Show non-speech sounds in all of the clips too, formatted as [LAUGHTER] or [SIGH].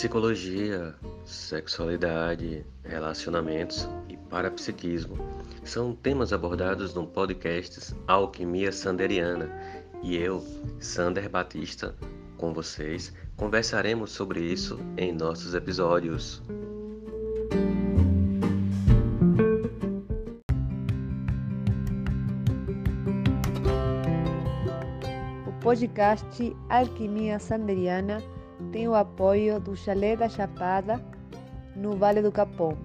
Psicologia, sexualidade, relacionamentos e parapsiquismo são temas abordados no podcast Alquimia Sanderiana e eu, Sander Batista, com vocês, conversaremos sobre isso em nossos episódios. O podcast Alquimia Sanderiana tem o apoio do Chalé da Chapada, no Vale do Capão.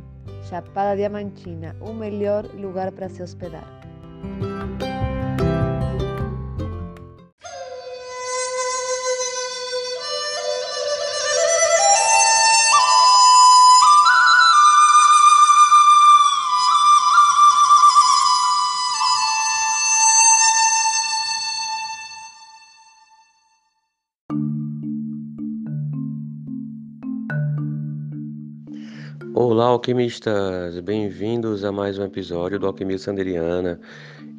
Chapada Diamantina, o melhor lugar para se hospedar. Alquimistas! Bem-vindos a mais um episódio do Alquimia Sanderiana.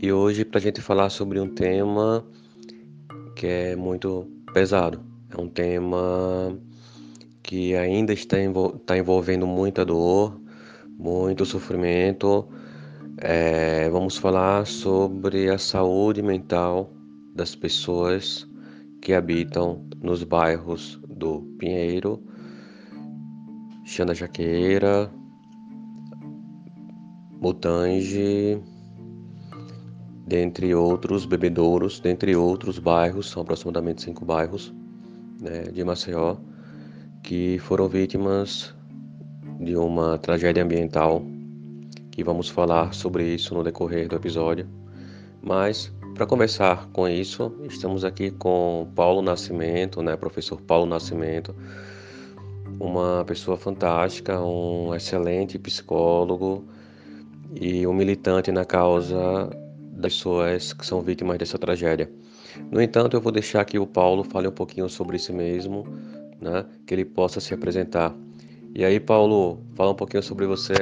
E hoje, para a gente falar sobre um tema que é muito pesado. É um tema que ainda está, envol está envolvendo muita dor, muito sofrimento. É, vamos falar sobre a saúde mental das pessoas que habitam nos bairros do Pinheiro Xanda Jaqueira, Mutange, dentre outros bebedouros, dentre outros bairros, são aproximadamente cinco bairros né, de Maceió, que foram vítimas de uma tragédia ambiental, que vamos falar sobre isso no decorrer do episódio. Mas, para conversar com isso, estamos aqui com Paulo Nascimento, né, professor Paulo Nascimento, uma pessoa fantástica, um excelente psicólogo e um militante na causa das pessoas que são vítimas dessa tragédia. No entanto, eu vou deixar que o Paulo fale um pouquinho sobre si mesmo, né, que ele possa se apresentar. E aí, Paulo, fala um pouquinho sobre você.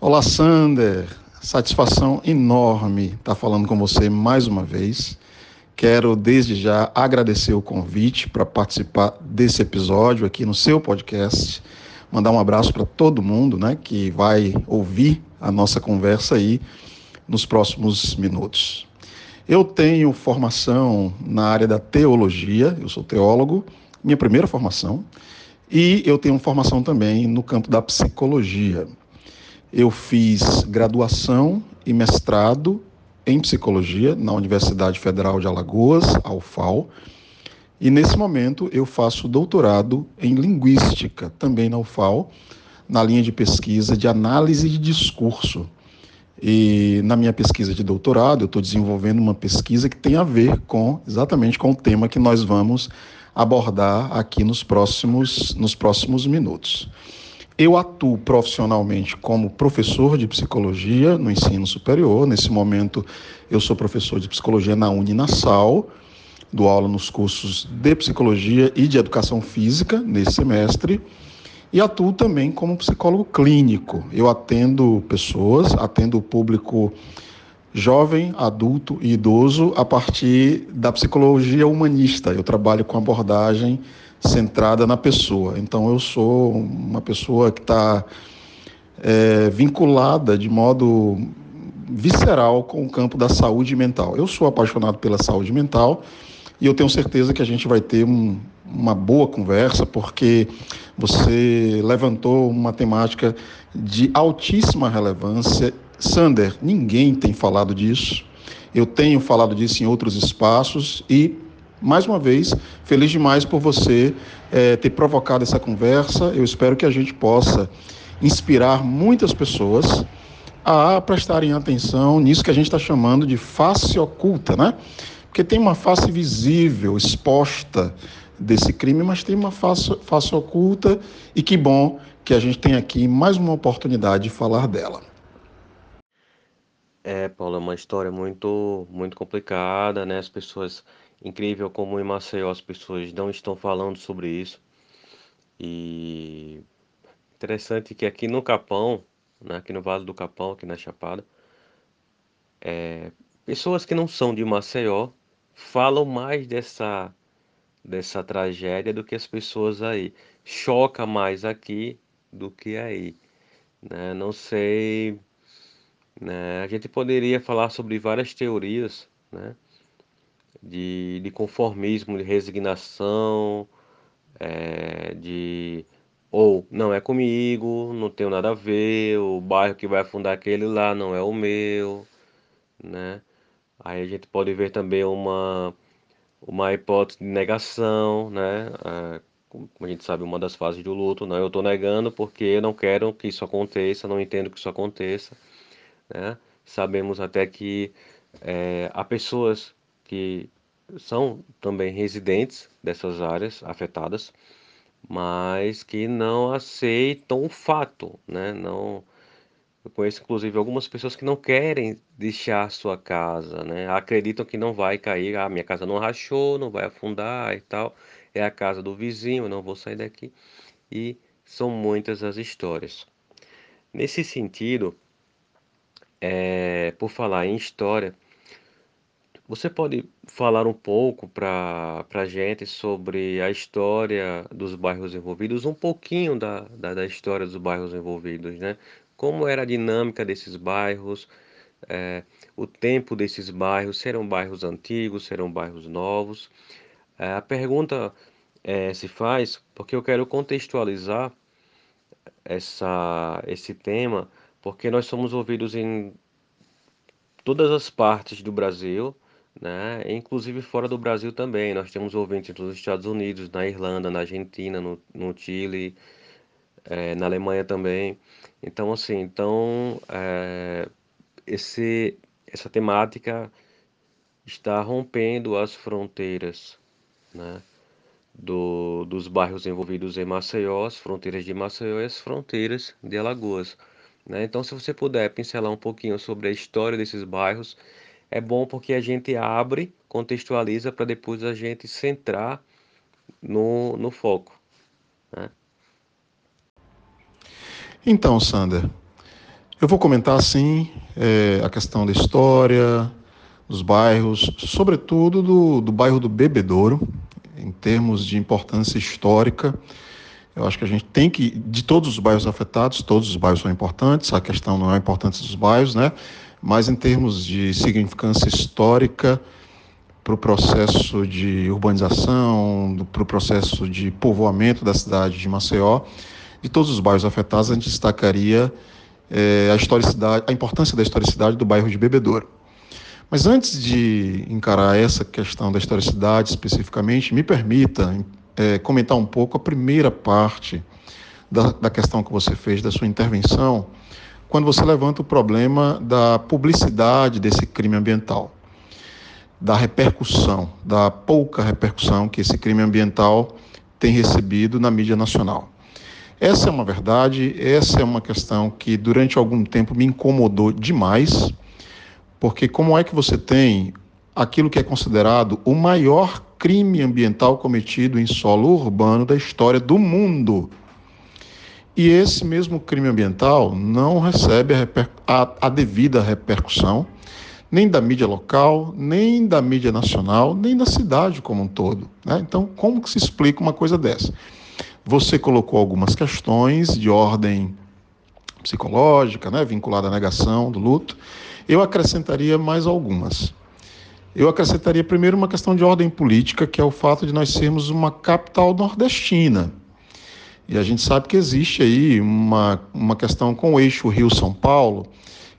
Olá, Sander. Satisfação enorme estar falando com você mais uma vez. Quero desde já agradecer o convite para participar desse episódio aqui no seu podcast. Mandar um abraço para todo mundo, né, que vai ouvir a nossa conversa aí nos próximos minutos. Eu tenho formação na área da teologia, eu sou teólogo, minha primeira formação, e eu tenho formação também no campo da psicologia. Eu fiz graduação e mestrado em psicologia na Universidade Federal de Alagoas, a UFAL, e nesse momento eu faço doutorado em linguística, também na UFAL, na linha de pesquisa de análise de discurso. E na minha pesquisa de doutorado, eu estou desenvolvendo uma pesquisa que tem a ver com exatamente com o tema que nós vamos abordar aqui nos próximos, nos próximos minutos. Eu atuo profissionalmente como professor de psicologia no ensino superior. Nesse momento, eu sou professor de psicologia na Uninasal, dou aula nos cursos de psicologia e de educação física nesse semestre. E atuo também como psicólogo clínico. Eu atendo pessoas, atendo o público jovem, adulto e idoso a partir da psicologia humanista. Eu trabalho com abordagem centrada na pessoa. Então, eu sou uma pessoa que está é, vinculada de modo visceral com o campo da saúde mental. Eu sou apaixonado pela saúde mental e eu tenho certeza que a gente vai ter um, uma boa conversa, porque você levantou uma temática de altíssima relevância. Sander, ninguém tem falado disso. Eu tenho falado disso em outros espaços e mais uma vez, feliz demais por você é, ter provocado essa conversa. Eu espero que a gente possa inspirar muitas pessoas a prestarem atenção nisso que a gente está chamando de face oculta, né? Porque tem uma face visível, exposta desse crime, mas tem uma face, face oculta e que bom que a gente tem aqui mais uma oportunidade de falar dela. É, Paulo, é uma história muito, muito complicada, né? As pessoas Incrível como em Maceió as pessoas não estão falando sobre isso. E interessante que aqui no Capão, né, aqui no Vale do Capão, aqui na Chapada, é, pessoas que não são de Maceió falam mais dessa dessa tragédia do que as pessoas aí. Choca mais aqui do que aí. Né? Não sei. Né? A gente poderia falar sobre várias teorias né? De, de conformismo, de resignação, é, de ou não é comigo, não tenho nada a ver, o bairro que vai afundar aquele lá não é o meu, né? Aí a gente pode ver também uma uma hipótese de negação, né? É, como a gente sabe, uma das fases do luto, né? Eu estou negando porque eu não quero que isso aconteça, não entendo que isso aconteça, né? Sabemos até que é, há pessoas que são também residentes dessas áreas afetadas, mas que não aceitam o fato, né? Não eu conheço inclusive algumas pessoas que não querem deixar sua casa, né? Acreditam que não vai cair, ah, minha casa não rachou, não vai afundar e tal. É a casa do vizinho, eu não vou sair daqui. E são muitas as histórias. Nesse sentido, é, por falar em história, você pode falar um pouco para a gente sobre a história dos bairros envolvidos, um pouquinho da, da, da história dos bairros envolvidos, né? como era a dinâmica desses bairros, é, o tempo desses bairros, serão bairros antigos, serão bairros novos. É, a pergunta é, se faz porque eu quero contextualizar essa, esse tema, porque nós somos ouvidos em todas as partes do Brasil, né? inclusive fora do Brasil também. Nós temos ouvintes nos Estados Unidos, na Irlanda, na Argentina, no, no Chile, é, na Alemanha também. Então, assim, então, é, esse, essa temática está rompendo as fronteiras, né? Do, dos bairros envolvidos em Maceió, as fronteiras de Maceió e as fronteiras de Alagoas. Né? Então, se você puder pincelar um pouquinho sobre a história desses bairros, é bom porque a gente abre, contextualiza para depois a gente centrar no, no foco. Né? Então, Sander, eu vou comentar assim é, a questão da história, dos bairros, sobretudo do, do bairro do Bebedouro, em termos de importância histórica. Eu acho que a gente tem que, de todos os bairros afetados, todos os bairros são importantes, a questão não é a importância dos bairros, né? Mas em termos de significância histórica, para o processo de urbanização, para o processo de povoamento da cidade de Maceió, de todos os bairros afetados, a gente destacaria é, a historicidade, a importância da historicidade do bairro de Bebedouro. Mas antes de encarar essa questão da historicidade especificamente, me permita é, comentar um pouco a primeira parte da, da questão que você fez, da sua intervenção, quando você levanta o problema da publicidade desse crime ambiental, da repercussão, da pouca repercussão que esse crime ambiental tem recebido na mídia nacional. Essa é uma verdade, essa é uma questão que durante algum tempo me incomodou demais, porque como é que você tem aquilo que é considerado o maior crime ambiental cometido em solo urbano da história do mundo? E esse mesmo crime ambiental não recebe a, a, a devida repercussão, nem da mídia local, nem da mídia nacional, nem da cidade como um todo. Né? Então, como que se explica uma coisa dessa? Você colocou algumas questões de ordem psicológica, né, vinculada à negação do luto. Eu acrescentaria mais algumas. Eu acrescentaria primeiro uma questão de ordem política, que é o fato de nós sermos uma capital nordestina. E a gente sabe que existe aí uma, uma questão com o eixo Rio-São Paulo,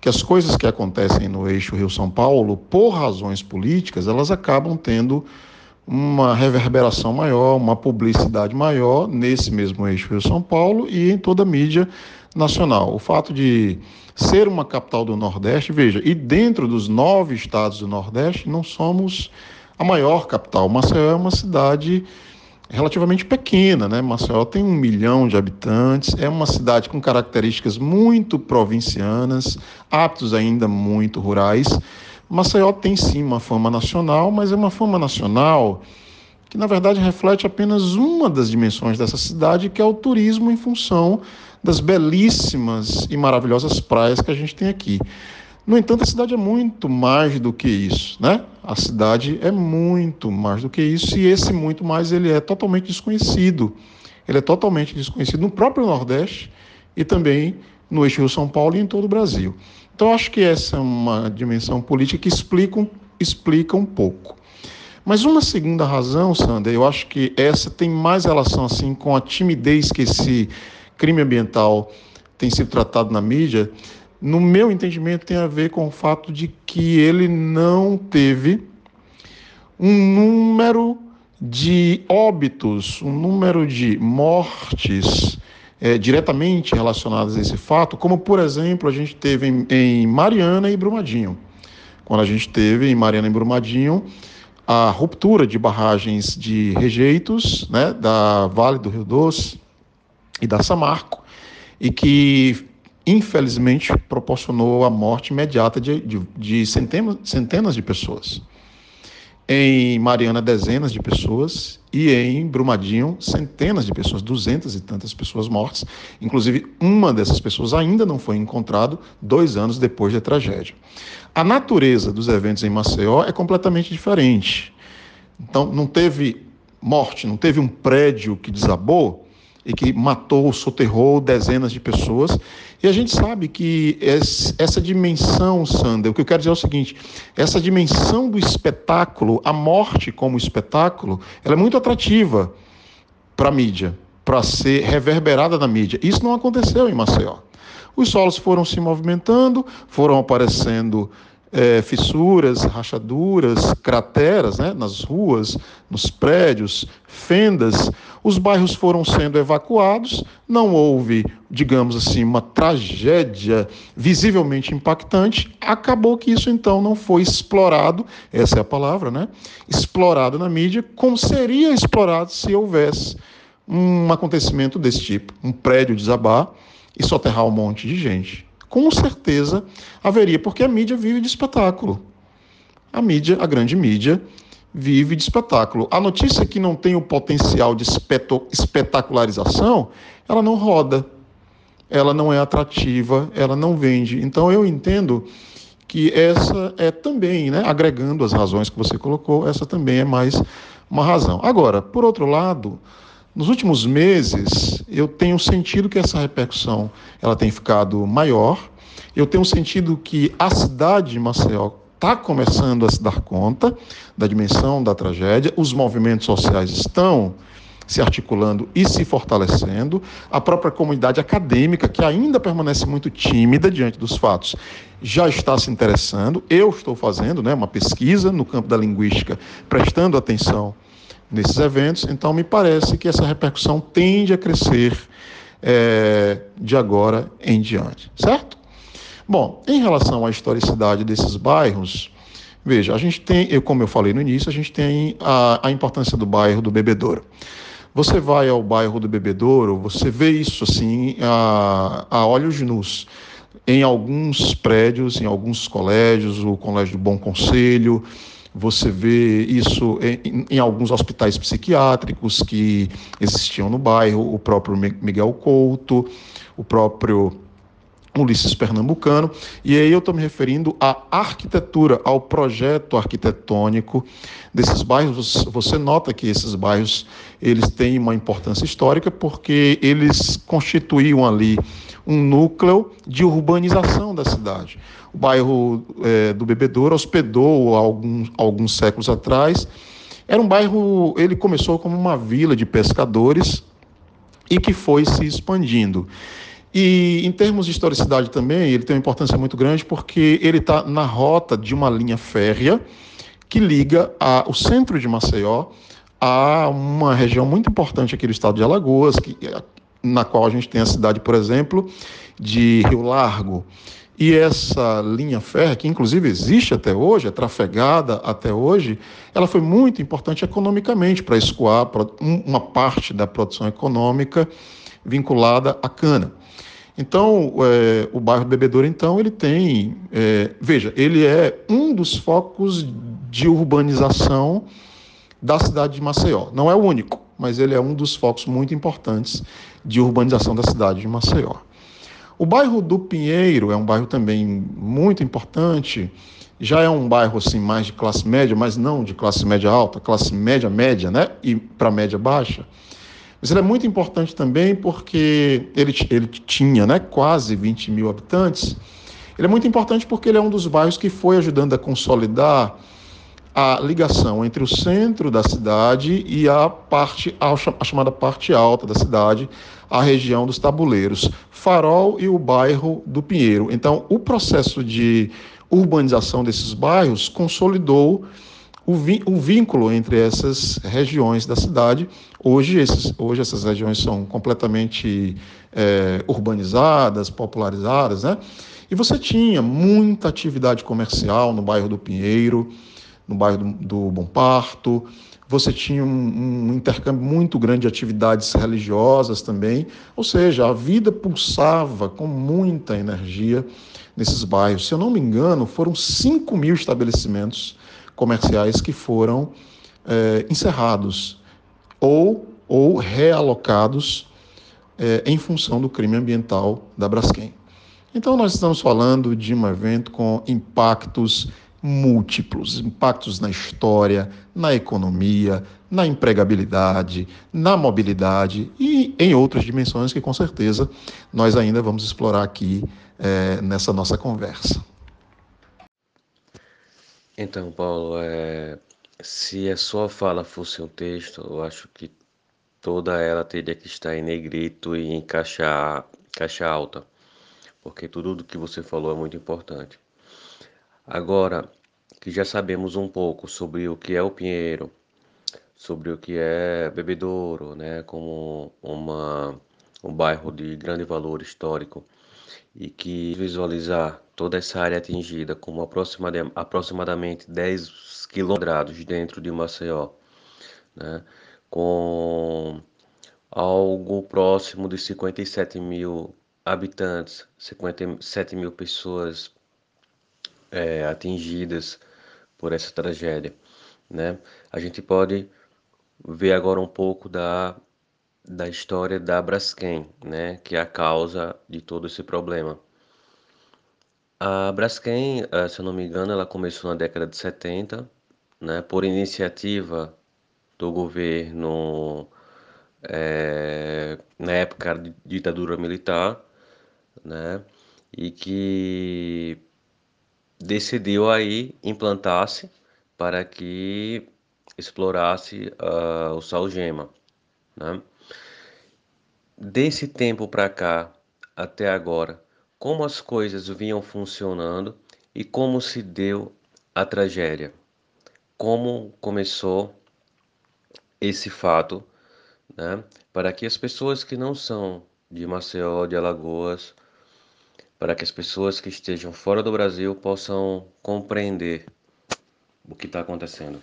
que as coisas que acontecem no eixo Rio-São Paulo, por razões políticas, elas acabam tendo uma reverberação maior, uma publicidade maior nesse mesmo eixo Rio-São Paulo e em toda a mídia nacional. O fato de ser uma capital do Nordeste, veja, e dentro dos nove estados do Nordeste, não somos a maior capital. Maceió é uma cidade relativamente pequena, né? Maceió tem um milhão de habitantes, é uma cidade com características muito provincianas, hábitos ainda muito rurais. Maceió tem sim uma fama nacional, mas é uma fama nacional que na verdade reflete apenas uma das dimensões dessa cidade, que é o turismo em função das belíssimas e maravilhosas praias que a gente tem aqui. No entanto, a cidade é muito mais do que isso, né? A cidade é muito mais do que isso e esse muito mais ele é totalmente desconhecido. Ele é totalmente desconhecido no próprio Nordeste e também no eixo Rio-São Paulo e em todo o Brasil. Então, acho que essa é uma dimensão política que explica, explica um pouco. Mas uma segunda razão, Sander, eu acho que essa tem mais relação assim com a timidez que esse crime ambiental tem sido tratado na mídia, no meu entendimento, tem a ver com o fato de que ele não teve um número de óbitos, um número de mortes é, diretamente relacionadas a esse fato, como, por exemplo, a gente teve em, em Mariana e Brumadinho. Quando a gente teve em Mariana e Brumadinho a ruptura de barragens de rejeitos né, da Vale do Rio Doce e da Samarco, e que infelizmente, proporcionou a morte imediata de, de, de centenas, centenas de pessoas. Em Mariana, dezenas de pessoas, e em Brumadinho, centenas de pessoas, duzentas e tantas pessoas mortas. Inclusive, uma dessas pessoas ainda não foi encontrado dois anos depois da tragédia. A natureza dos eventos em Maceió é completamente diferente. Então, não teve morte, não teve um prédio que desabou, e que matou, soterrou dezenas de pessoas. E a gente sabe que essa dimensão, Sander, o que eu quero dizer é o seguinte: essa dimensão do espetáculo, a morte como espetáculo, ela é muito atrativa para a mídia, para ser reverberada na mídia. Isso não aconteceu em Maceió. Os solos foram se movimentando, foram aparecendo é, fissuras, rachaduras, crateras né, nas ruas, nos prédios, fendas. Os bairros foram sendo evacuados, não houve, digamos assim, uma tragédia visivelmente impactante. Acabou que isso então não foi explorado, essa é a palavra, né? Explorado na mídia, como seria explorado se houvesse um acontecimento desse tipo, um prédio desabar e soterrar um monte de gente com certeza haveria, porque a mídia vive de espetáculo. A mídia, a grande mídia, vive de espetáculo. A notícia que não tem o potencial de espetacularização, ela não roda, ela não é atrativa, ela não vende. Então eu entendo que essa é também, né, agregando as razões que você colocou, essa também é mais uma razão. Agora, por outro lado, nos últimos meses, eu tenho sentido que essa repercussão ela tem ficado maior. Eu tenho sentido que a cidade de Maceió está começando a se dar conta da dimensão da tragédia. Os movimentos sociais estão se articulando e se fortalecendo. A própria comunidade acadêmica, que ainda permanece muito tímida diante dos fatos, já está se interessando. Eu estou fazendo né, uma pesquisa no campo da linguística, prestando atenção nesses eventos. Então, me parece que essa repercussão tende a crescer é, de agora em diante, certo? Bom, em relação à historicidade desses bairros, veja, a gente tem, eu, como eu falei no início, a gente tem a, a importância do bairro do Bebedouro. Você vai ao bairro do Bebedouro, você vê isso assim a, a olhos nus. Em alguns prédios, em alguns colégios, o Colégio do Bom Conselho, você vê isso em, em, alguns hospitais psiquiátricos que existiam no bairro, o próprio Miguel Couto, o próprio Ulisses Pernambucano, e aí eu estou me referindo à arquitetura, ao projeto arquitetônico desses bairros. Você nota que esses bairros eles têm uma importância histórica porque eles constituíam ali um núcleo de urbanização da cidade. O bairro é, do Bebedouro hospedou alguns, alguns séculos atrás. Era um bairro, ele começou como uma vila de pescadores e que foi se expandindo. E em termos de historicidade também, ele tem uma importância muito grande porque ele está na rota de uma linha férrea que liga a, o centro de Maceió a uma região muito importante aqui do estado de Alagoas, que, na qual a gente tem a cidade, por exemplo, de Rio Largo. E essa linha férrea, que inclusive existe até hoje, é trafegada até hoje, ela foi muito importante economicamente para escoar uma parte da produção econômica vinculada à cana. Então, é, o bairro Bebedouro, então, ele tem, é, veja, ele é um dos focos de urbanização da cidade de Maceió. Não é o único, mas ele é um dos focos muito importantes de urbanização da cidade de Maceió. O bairro do Pinheiro é um bairro também muito importante. Já é um bairro assim mais de classe média, mas não de classe média alta, classe média média, né? E para média baixa. Mas ele é muito importante também porque ele, ele tinha né, quase 20 mil habitantes. Ele é muito importante porque ele é um dos bairros que foi ajudando a consolidar a ligação entre o centro da cidade e a parte a chamada parte alta da cidade, a região dos tabuleiros, Farol e o bairro do Pinheiro. Então, o processo de urbanização desses bairros consolidou o, o vínculo entre essas regiões da cidade. Hoje, esses, hoje essas regiões são completamente é, urbanizadas, popularizadas, né? E você tinha muita atividade comercial no bairro do Pinheiro, no bairro do, do Bom Parto. Você tinha um, um, intercâmbio muito grande de atividades religiosas também. Ou seja, a vida pulsava com muita energia nesses bairros. Se eu não me engano, foram 5 mil estabelecimentos comerciais que foram é, encerrados ou, ou realocados é, em função do crime ambiental da Braskem. Então, nós estamos falando de um evento com impactos múltiplos impactos na história, na economia, na empregabilidade, na mobilidade e em outras dimensões que com certeza nós ainda vamos explorar aqui é, nessa nossa conversa. Então, Paulo, é, se a sua fala fosse um texto, eu acho que toda ela teria que estar em negrito e em caixa, caixa alta, porque tudo do que você falou é muito importante. Agora que já sabemos um pouco sobre o que é o Pinheiro, sobre o que é Bebedouro, né, como uma, um bairro de grande valor histórico, e que visualizar toda essa área atingida como aproximadamente 10 quilômetros dentro de Maceió, né, com algo próximo de 57 mil habitantes, 57 mil pessoas é, atingidas por essa tragédia, né? A gente pode ver agora um pouco da da história da Braskem, né, que é a causa de todo esse problema. A Braskem, eh, se eu não me engano, ela começou na década de 70, né, por iniciativa do governo é, na época de ditadura militar, né, e que decidiu aí implantar-se para que explorasse uh, o salgema. Né? Desse tempo para cá até agora, como as coisas vinham funcionando e como se deu a tragédia, como começou esse fato, né? para que as pessoas que não são de Maceió, de Alagoas, para que as pessoas que estejam fora do Brasil possam compreender o que está acontecendo.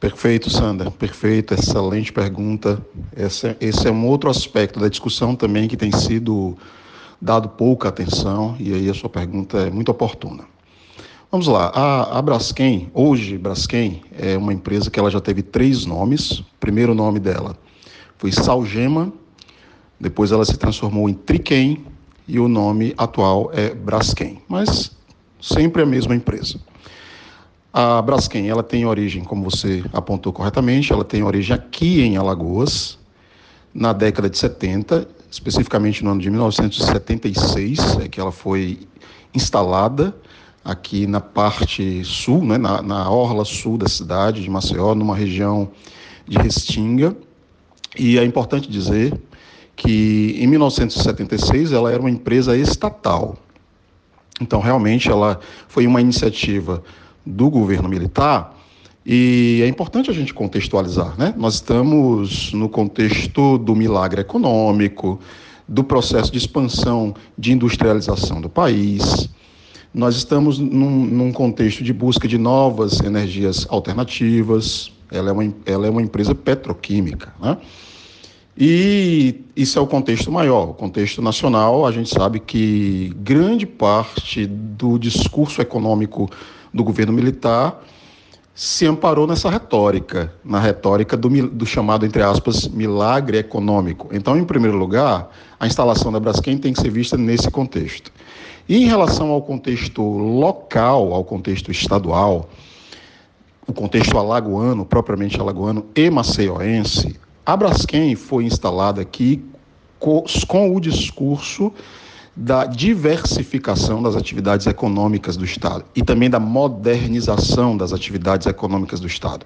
Perfeito, Sandra. Perfeito, excelente pergunta. Esse, esse é um outro aspecto da discussão também que tem sido dado pouca atenção e aí a sua pergunta é muito oportuna. Vamos lá, a, a Braskem, hoje Braskem é uma empresa que ela já teve três nomes. O primeiro nome dela foi Salgema depois ela se transformou em Triquem e o nome atual é Braskem, mas sempre a mesma empresa. A Braskem, ela tem origem, como você apontou corretamente, ela tem origem aqui em Alagoas, na década de 70, especificamente no ano de 1976, é que ela foi instalada aqui na parte sul, né, na, na orla sul da cidade de Maceió, numa região de Restinga. E é importante dizer que em 1976 ela era uma empresa estatal. Então, realmente, ela foi uma iniciativa do governo militar e é importante a gente contextualizar, né? Nós estamos no contexto do milagre econômico, do processo de expansão de industrialização do país. Nós estamos num, num contexto de busca de novas energias alternativas. Ela é uma, ela é uma empresa petroquímica, né? E isso é o contexto maior. O contexto nacional, a gente sabe que grande parte do discurso econômico do governo militar se amparou nessa retórica, na retórica do, do, chamado, entre aspas, milagre econômico. Então, em primeiro lugar, a instalação da Braskem tem que ser vista nesse contexto. E em relação ao contexto local, ao contexto estadual, o contexto alagoano, propriamente alagoano e maceioense, a Braskem foi instalada aqui com o discurso da diversificação das atividades econômicas do Estado e também da modernização das atividades econômicas do Estado.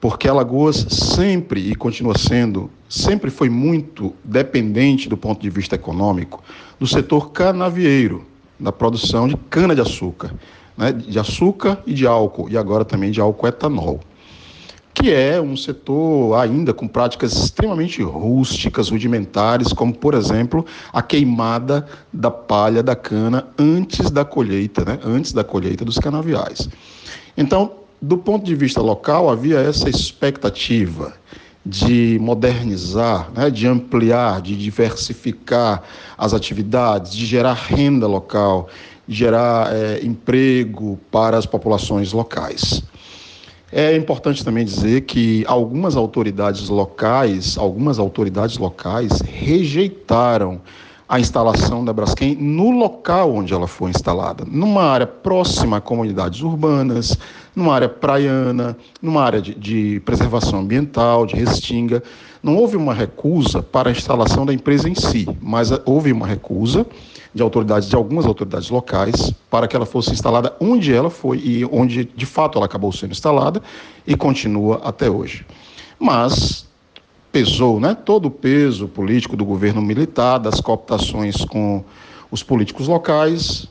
Porque Alagoas sempre e continua sendo, sempre foi muito dependente do ponto de vista econômico do setor canavieiro, da produção de cana-de-açúcar, né, de açúcar e de álcool, e agora também de álcool etanol que é um setor ainda com práticas extremamente rústicas, rudimentares, como, por exemplo, a queimada da palha da cana antes da colheita, né? antes da colheita dos canaviais. Então, do ponto de vista local, havia essa expectativa de modernizar, né, de ampliar, de diversificar as atividades, de gerar renda local, gerar é, emprego para as populações locais. É importante também dizer que algumas autoridades locais, algumas autoridades locais rejeitaram a instalação da Braskem no local onde ela foi instalada, numa área próxima a comunidades urbanas, numa área praiana, numa área de, de preservação ambiental, de restinga. Não houve uma recusa para a instalação da empresa em si, mas houve uma recusa de autoridades, de algumas autoridades locais, para que ela fosse instalada onde ela foi e onde de fato ela acabou sendo instalada e continua até hoje. Mas pesou, né? Todo o peso político do governo militar, das cooptações com os políticos locais,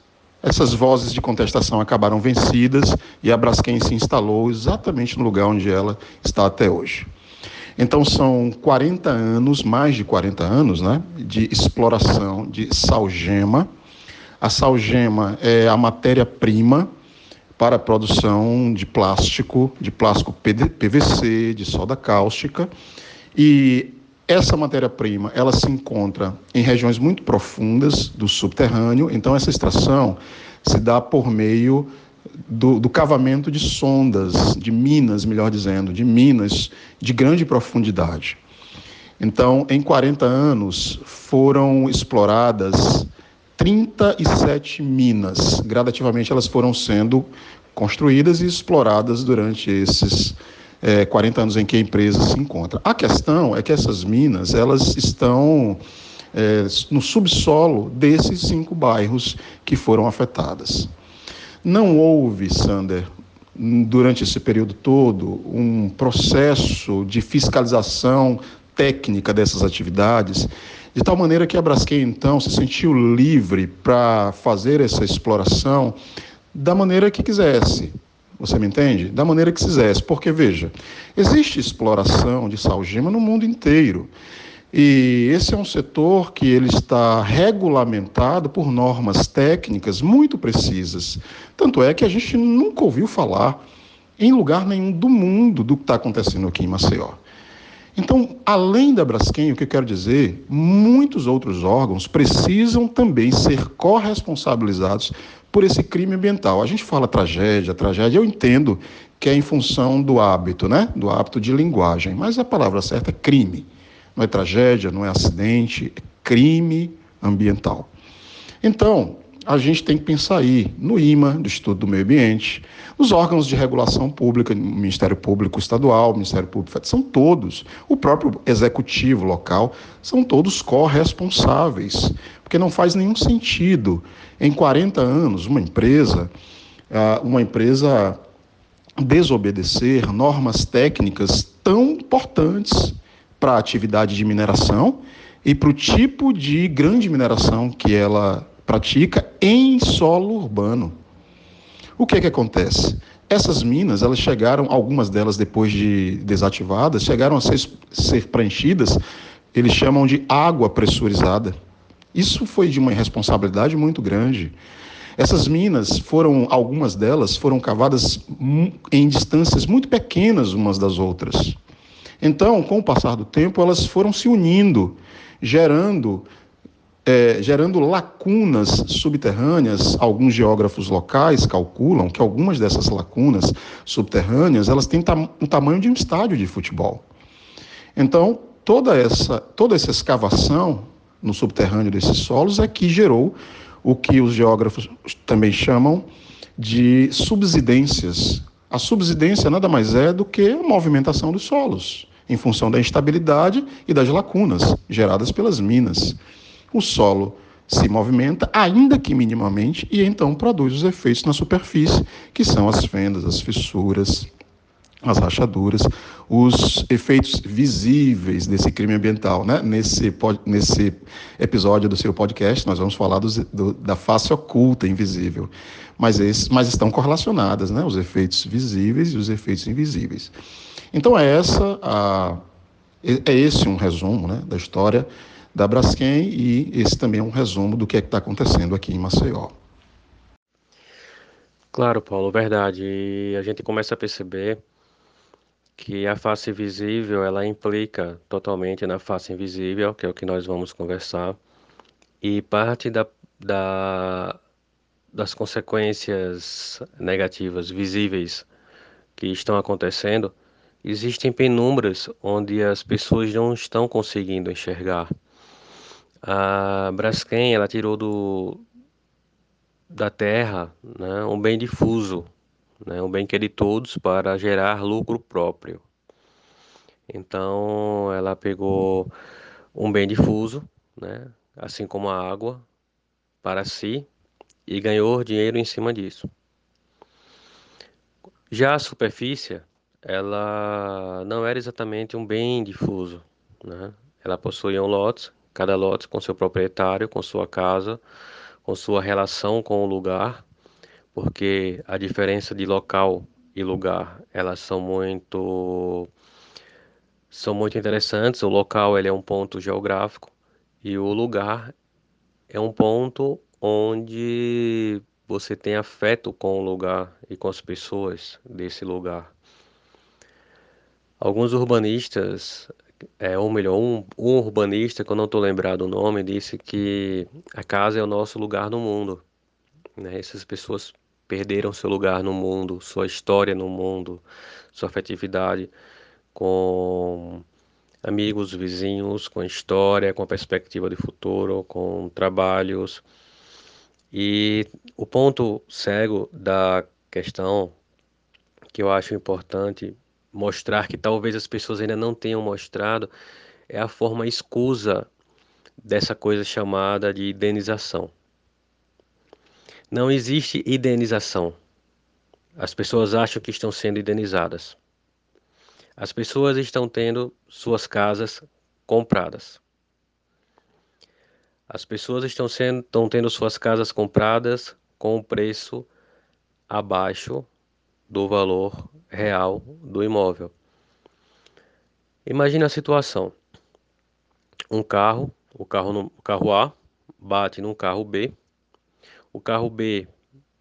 essas vozes de contestação acabaram vencidas e a Braskem se instalou exatamente no lugar onde ela está até hoje. Então são 40 anos, mais de 40 anos, né, de exploração de salgema. A salgema é a matéria-prima para a produção de plástico, de plástico PVC, de soda cáustica. E essa matéria-prima, ela se encontra em regiões muito profundas do subterrâneo, então essa extração se dá por meio do, do, cavamento de sondas, de minas, melhor dizendo, de minas de grande profundidade. Então, em 40 anos, foram exploradas 37 minas. Gradativamente, elas foram sendo construídas e exploradas durante esses é, 40 anos em que a empresa se encontra. A questão é que essas minas elas estão é, no subsolo desses cinco bairros que foram afetadas. Não houve, Sander, durante esse período todo, um processo de fiscalização técnica dessas atividades, de tal maneira que a Braskem, então, se sentiu livre para fazer essa exploração da maneira que quisesse. Você me entende? Da maneira que quisesse. Porque, veja, existe exploração de salgema no mundo inteiro. E esse é um setor que ele está regulamentado por normas técnicas muito precisas. Tanto é que a gente nunca ouviu falar em lugar nenhum do mundo do que está acontecendo aqui em Maceió. Então, além da Braskem, o que eu quero dizer, muitos outros órgãos precisam também ser corresponsabilizados por esse crime ambiental. A gente fala tragédia, tragédia, eu entendo que é em função do hábito, né? Do hábito de linguagem, mas a palavra certa é crime. Não é tragédia, não é acidente, é crime ambiental. Então, a gente tem que pensar aí no IMA, do Estudo do Meio Ambiente, nos órgãos de regulação pública, Ministério Público Estadual, Ministério Público Federal, são todos, o próprio executivo local, são todos corresponsáveis, porque não faz nenhum sentido em 40 anos uma empresa, ah, uma empresa desobedecer normas técnicas tão importantes para a atividade de mineração e para o tipo de grande mineração que ela pratica em solo urbano. O que é que acontece? Essas minas, elas chegaram, algumas delas depois de desativadas, chegaram a ser, ser preenchidas, eles chamam de água pressurizada. Isso foi de uma irresponsabilidade muito grande. Essas minas foram, algumas delas foram cavadas em distâncias muito pequenas umas das outras. Então, com o passar do tempo, elas foram se unindo, gerando é, gerando lacunas subterrâneas. Alguns geógrafos locais calculam que algumas dessas lacunas subterrâneas elas têm tam o tamanho de um estádio de futebol. Então, toda essa, toda essa escavação no subterrâneo desses solos é que gerou o que os geógrafos também chamam de subsidências. A subsidência nada mais é do que a movimentação dos solos, em função da instabilidade e das lacunas geradas pelas minas o solo se movimenta, ainda que minimamente, e então produz os efeitos na superfície, que são as fendas, as fissuras, as rachaduras, os efeitos visíveis desse crime ambiental. Né? Nesse, nesse episódio do seu podcast, nós vamos falar do, do, da face oculta, invisível. Mas, esses, mas estão correlacionadas, né? os efeitos visíveis e os efeitos invisíveis. Então, é, essa a, é esse um resumo né, da história da Braskem e esse também é um resumo do que é está acontecendo aqui em Maceió. Claro, Paulo, verdade. E a gente começa a perceber que a face visível ela implica totalmente na face invisível, que é o que nós vamos conversar, e parte da, da, das consequências negativas visíveis que estão acontecendo, existem penumbras onde as pessoas não estão conseguindo enxergar. A Braskem, ela tirou do, da terra né, um bem difuso, né, um bem que é de todos para gerar lucro próprio. Então, ela pegou um bem difuso, né, assim como a água, para si e ganhou dinheiro em cima disso. Já a superfície, ela não era exatamente um bem difuso, né? Ela possuía um lote cada lote com seu proprietário, com sua casa, com sua relação com o lugar, porque a diferença de local e lugar, elas são muito são muito interessantes. O local ele é um ponto geográfico e o lugar é um ponto onde você tem afeto com o lugar e com as pessoas desse lugar. Alguns urbanistas é, ou melhor, um, um urbanista, que eu não estou lembrado o nome, disse que a casa é o nosso lugar no mundo. Né? Essas pessoas perderam seu lugar no mundo, sua história no mundo, sua afetividade com amigos, vizinhos, com história, com perspectiva de futuro, com trabalhos. E o ponto cego da questão que eu acho importante mostrar que talvez as pessoas ainda não tenham mostrado é a forma escusa dessa coisa chamada de indenização. Não existe indenização. As pessoas acham que estão sendo indenizadas. As pessoas estão tendo suas casas compradas. As pessoas estão, sendo, estão tendo suas casas compradas com um preço abaixo do valor real do imóvel. Imagine a situação: um carro, o carro, no, o carro A bate no carro B, o carro B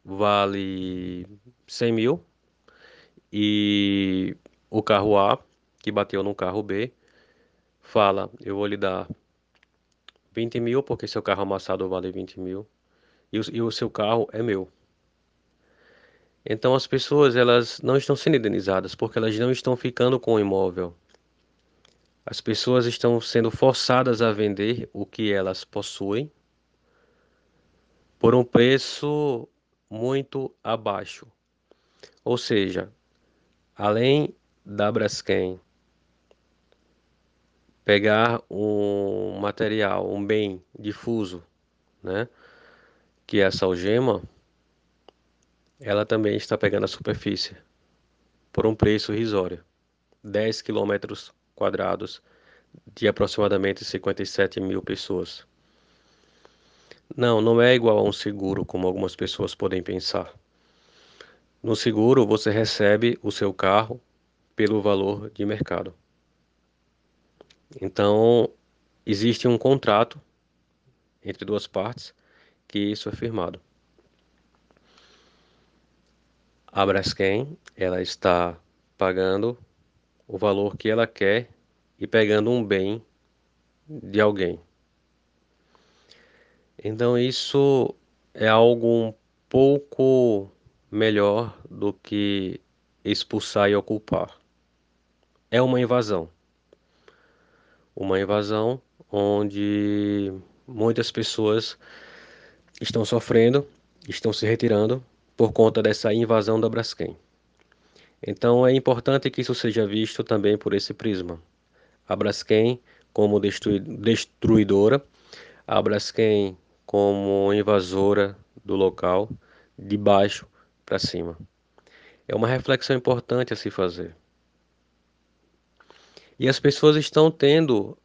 vale 100 mil e o carro A que bateu no carro B fala: Eu vou lhe dar 20 mil porque seu carro amassado vale 20 mil e o, e o seu carro é meu. Então as pessoas elas não estão sendo indenizadas porque elas não estão ficando com o imóvel. As pessoas estão sendo forçadas a vender o que elas possuem por um preço muito abaixo. Ou seja, além da Braskem pegar um material, um bem difuso, né, que é essa algema, ela também está pegando a superfície por um preço irrisório, 10 quilômetros quadrados de aproximadamente 57 mil pessoas. Não, não é igual a um seguro, como algumas pessoas podem pensar. No seguro, você recebe o seu carro pelo valor de mercado. Então, existe um contrato entre duas partes que isso é firmado. A Braskem, ela está pagando o valor que ela quer e pegando um bem de alguém. Então isso é algo um pouco melhor do que expulsar e ocupar. É uma invasão. Uma invasão onde muitas pessoas estão sofrendo, estão se retirando por conta dessa invasão da Braskem. Então é importante que isso seja visto também por esse prisma. A Braskem como destruidora, a Braskem como invasora do local, de baixo para cima. É uma reflexão importante a se fazer. E as pessoas estão tendo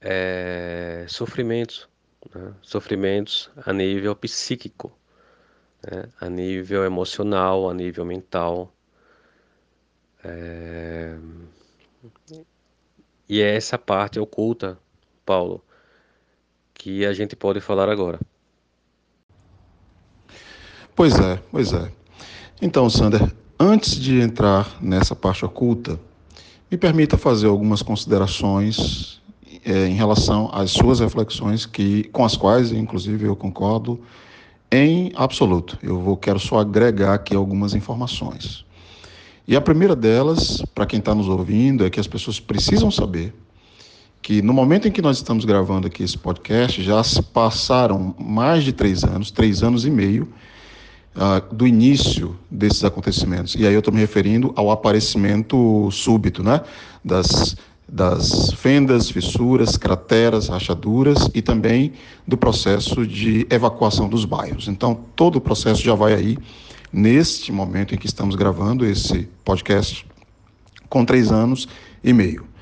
é, sofrimentos, né? sofrimentos a nível psíquico, né? a nível emocional, a nível mental. É... E é essa parte oculta, Paulo, que a gente pode falar agora. Pois é, pois é. Então, Sander, antes de entrar nessa parte oculta, me permita fazer algumas considerações é, em relação às suas reflexões, que, com as quais, inclusive, eu concordo em absoluto. Eu vou, quero só agregar aqui algumas informações. E a primeira delas, para quem está nos ouvindo, é que as pessoas precisam saber que no momento em que nós estamos gravando aqui esse podcast, já se passaram mais de três anos, três anos e meio, uh, do início desses acontecimentos. E aí eu estou me referindo ao aparecimento súbito, né? Das, das fendas, fissuras, crateras, rachaduras e também do processo de evacuação dos bairros. Então, todo o processo já vai aí neste momento em que estamos gravando esse podcast, com três anos e meio.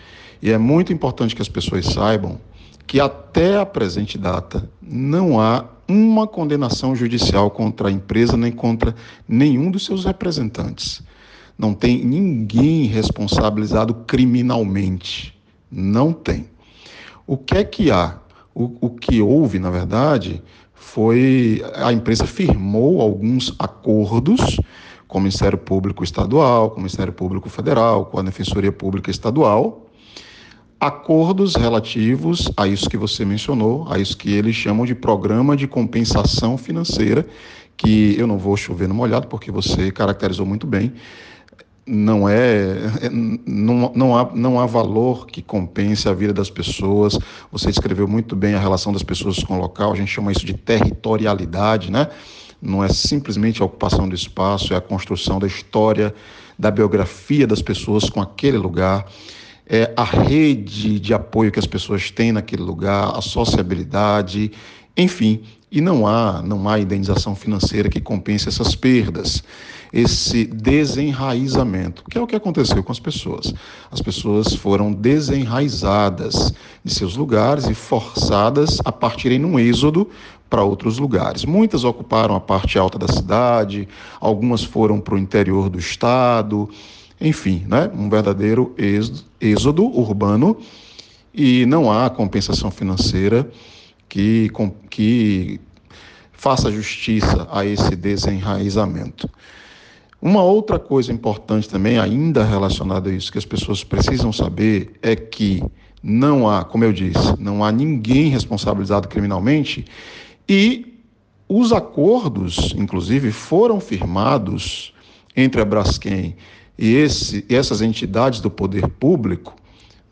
E é muito importante que as pessoas saibam que até a presente data não há uma condenação judicial contra a empresa nem contra nenhum dos seus representantes. Não tem ninguém responsabilizado criminalmente. Não tem. O que é que há? O, o que houve, na verdade, foi a empresa firmou alguns acordos com o Ministério Público Estadual, com o Ministério Público Federal, com a Defensoria Pública Estadual, acordos relativos a isso que você mencionou, a isso que eles chamam de programa de compensação financeira, que eu não vou chover no molhado, porque você caracterizou muito bem, não é, é não, não, há, não há valor que compense a vida das pessoas. Você descreveu muito bem a relação das pessoas com o local, a gente chama isso de territorialidade, né? Não é simplesmente a ocupação do espaço, é a construção da história, da biografia das pessoas com aquele lugar, é a rede de apoio que as pessoas têm naquele lugar, a sociabilidade, enfim, e não há, não há indenização financeira que compense essas perdas, esse desenraizamento, que é o que aconteceu com as pessoas. As pessoas foram desenraizadas de seus lugares e forçadas a partirem num êxodo para outros lugares. Muitas ocuparam a parte alta da cidade, algumas foram para o interior do estado, enfim, né? um verdadeiro êxodo urbano e não há compensação financeira que, que faça justiça a esse desenraizamento. Uma outra coisa importante também, ainda relacionada a isso, que as pessoas precisam saber, é que não há, como eu disse, não há ninguém responsabilizado criminalmente e os acordos, inclusive, foram firmados entre a Braskem e, esse, e essas entidades do poder público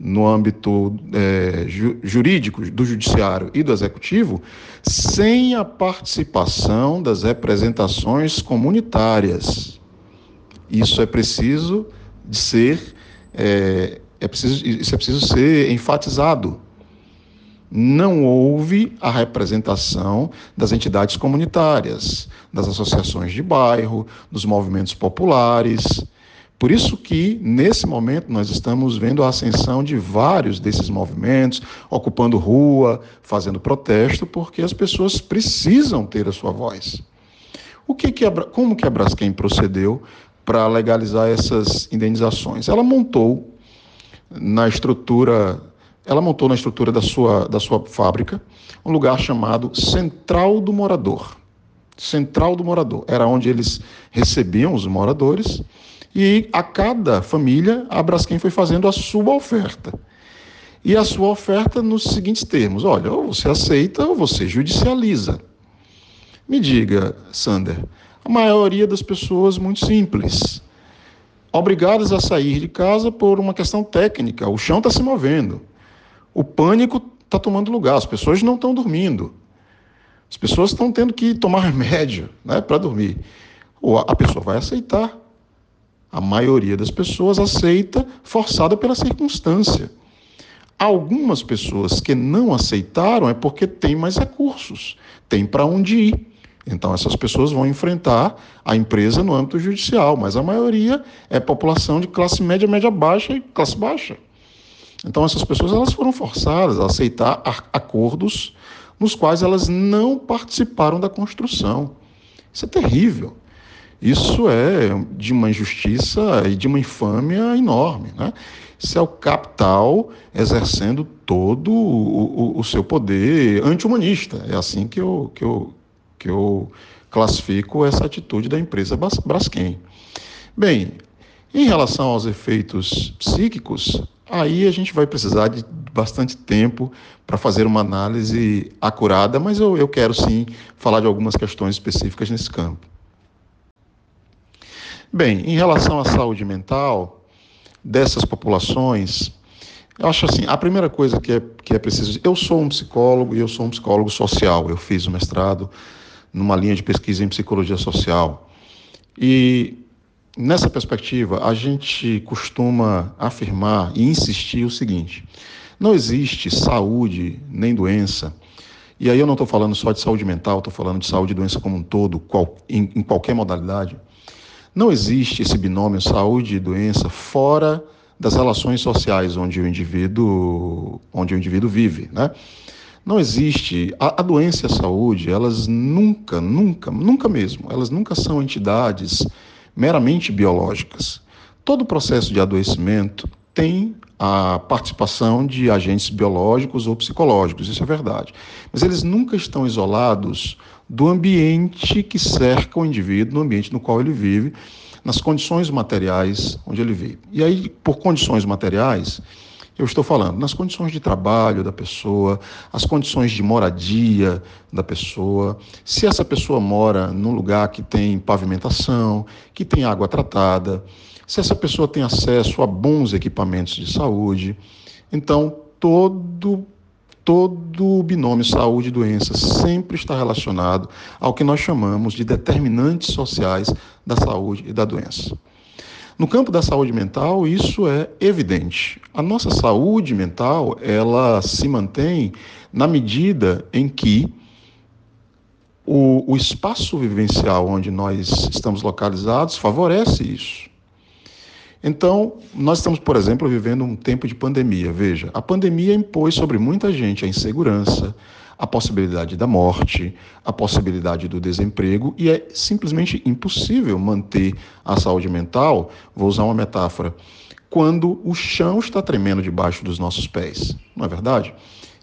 no âmbito é, ju, jurídico, do judiciário e do executivo, sem a participação das representações comunitárias. Isso é preciso de ser, é, é preciso, isso é preciso ser enfatizado. Não houve a representação das entidades comunitárias, das associações de bairro, dos movimentos populares, por isso que, nesse momento, nós estamos vendo a ascensão de vários desses movimentos, ocupando rua, fazendo protesto, porque as pessoas precisam ter a sua voz. O que que a, como que a Braskem procedeu para legalizar essas indenizações? Ela montou na estrutura, ela montou na estrutura da sua, da sua fábrica um lugar chamado Central do Morador. Central do Morador. Era onde eles recebiam os moradores e a cada família, a Braskem foi fazendo a sua oferta. e a sua oferta nos seguintes termos: olha, ou você aceita ou você judicializa. Me diga, Sander, a maioria das pessoas muito simples, obrigadas a sair de casa por uma questão técnica, o chão está se movendo, o pânico está tomando lugar, as pessoas não estão dormindo, as pessoas estão tendo que tomar [LAUGHS] remédio né, para dormir. Ou a pessoa vai aceitar. A maioria das pessoas aceita forçada pela circunstância. Algumas pessoas que não aceitaram é porque têm mais recursos, têm para onde ir. Então, essas pessoas vão enfrentar a empresa no âmbito judicial, mas a maioria é população de classe média, média baixa e classe baixa. Então, essas pessoas elas foram forçadas a aceitar acordos nos quais elas não participaram da construção. Isso é terrível. Isso é de uma injustiça e de uma infâmia enorme. Né? Isso é o capital exercendo todo o, o, o seu poder anti-humanista. É assim que eu, que, eu, que eu classifico essa atitude da empresa Braskem. Bem, em relação aos efeitos psíquicos, aí a gente vai precisar de bastante tempo para fazer uma análise acurada, mas eu, eu quero sim falar de algumas questões específicas nesse campo. Bem, em relação à saúde mental dessas populações, eu acho assim, a primeira coisa que é, que é preciso. Eu sou um psicólogo e eu sou um psicólogo social. Eu fiz o mestrado numa linha de pesquisa em psicologia social. E nessa perspectiva, a gente costuma afirmar e insistir o seguinte: não existe saúde nem doença. E aí eu não estou falando só de saúde mental, estou falando de saúde e doença como um todo, qual, em, em qualquer modalidade não existe esse binômio saúde e doença fora das relações sociais onde o indivíduo, onde o indivíduo vive, né? Não existe a, a doença e a saúde, elas nunca, nunca, nunca mesmo, elas nunca são entidades meramente biológicas. Todo processo de adoecimento tem a participação de agentes biológicos ou psicológicos, isso é verdade. Mas eles nunca estão isolados do ambiente que cerca o indivíduo, no ambiente no qual ele vive, nas condições materiais onde ele vive. E aí, por condições materiais, eu estou falando nas condições de trabalho da pessoa, as condições de moradia da pessoa, se essa pessoa mora num lugar que tem pavimentação, que tem água tratada, se essa pessoa tem acesso a bons equipamentos de saúde. Então, todo todo o binômio saúde e doença sempre está relacionado ao que nós chamamos de determinantes sociais da saúde e da doença. No campo da saúde mental, isso é evidente. A nossa saúde mental, ela se mantém na medida em que o, o espaço vivencial onde nós estamos localizados favorece isso. Então, nós estamos, por exemplo, vivendo um tempo de pandemia. Veja, a pandemia impôs sobre muita gente a insegurança, a possibilidade da morte, a possibilidade do desemprego, e é simplesmente impossível manter a saúde mental, vou usar uma metáfora, quando o chão está tremendo debaixo dos nossos pés, não é verdade?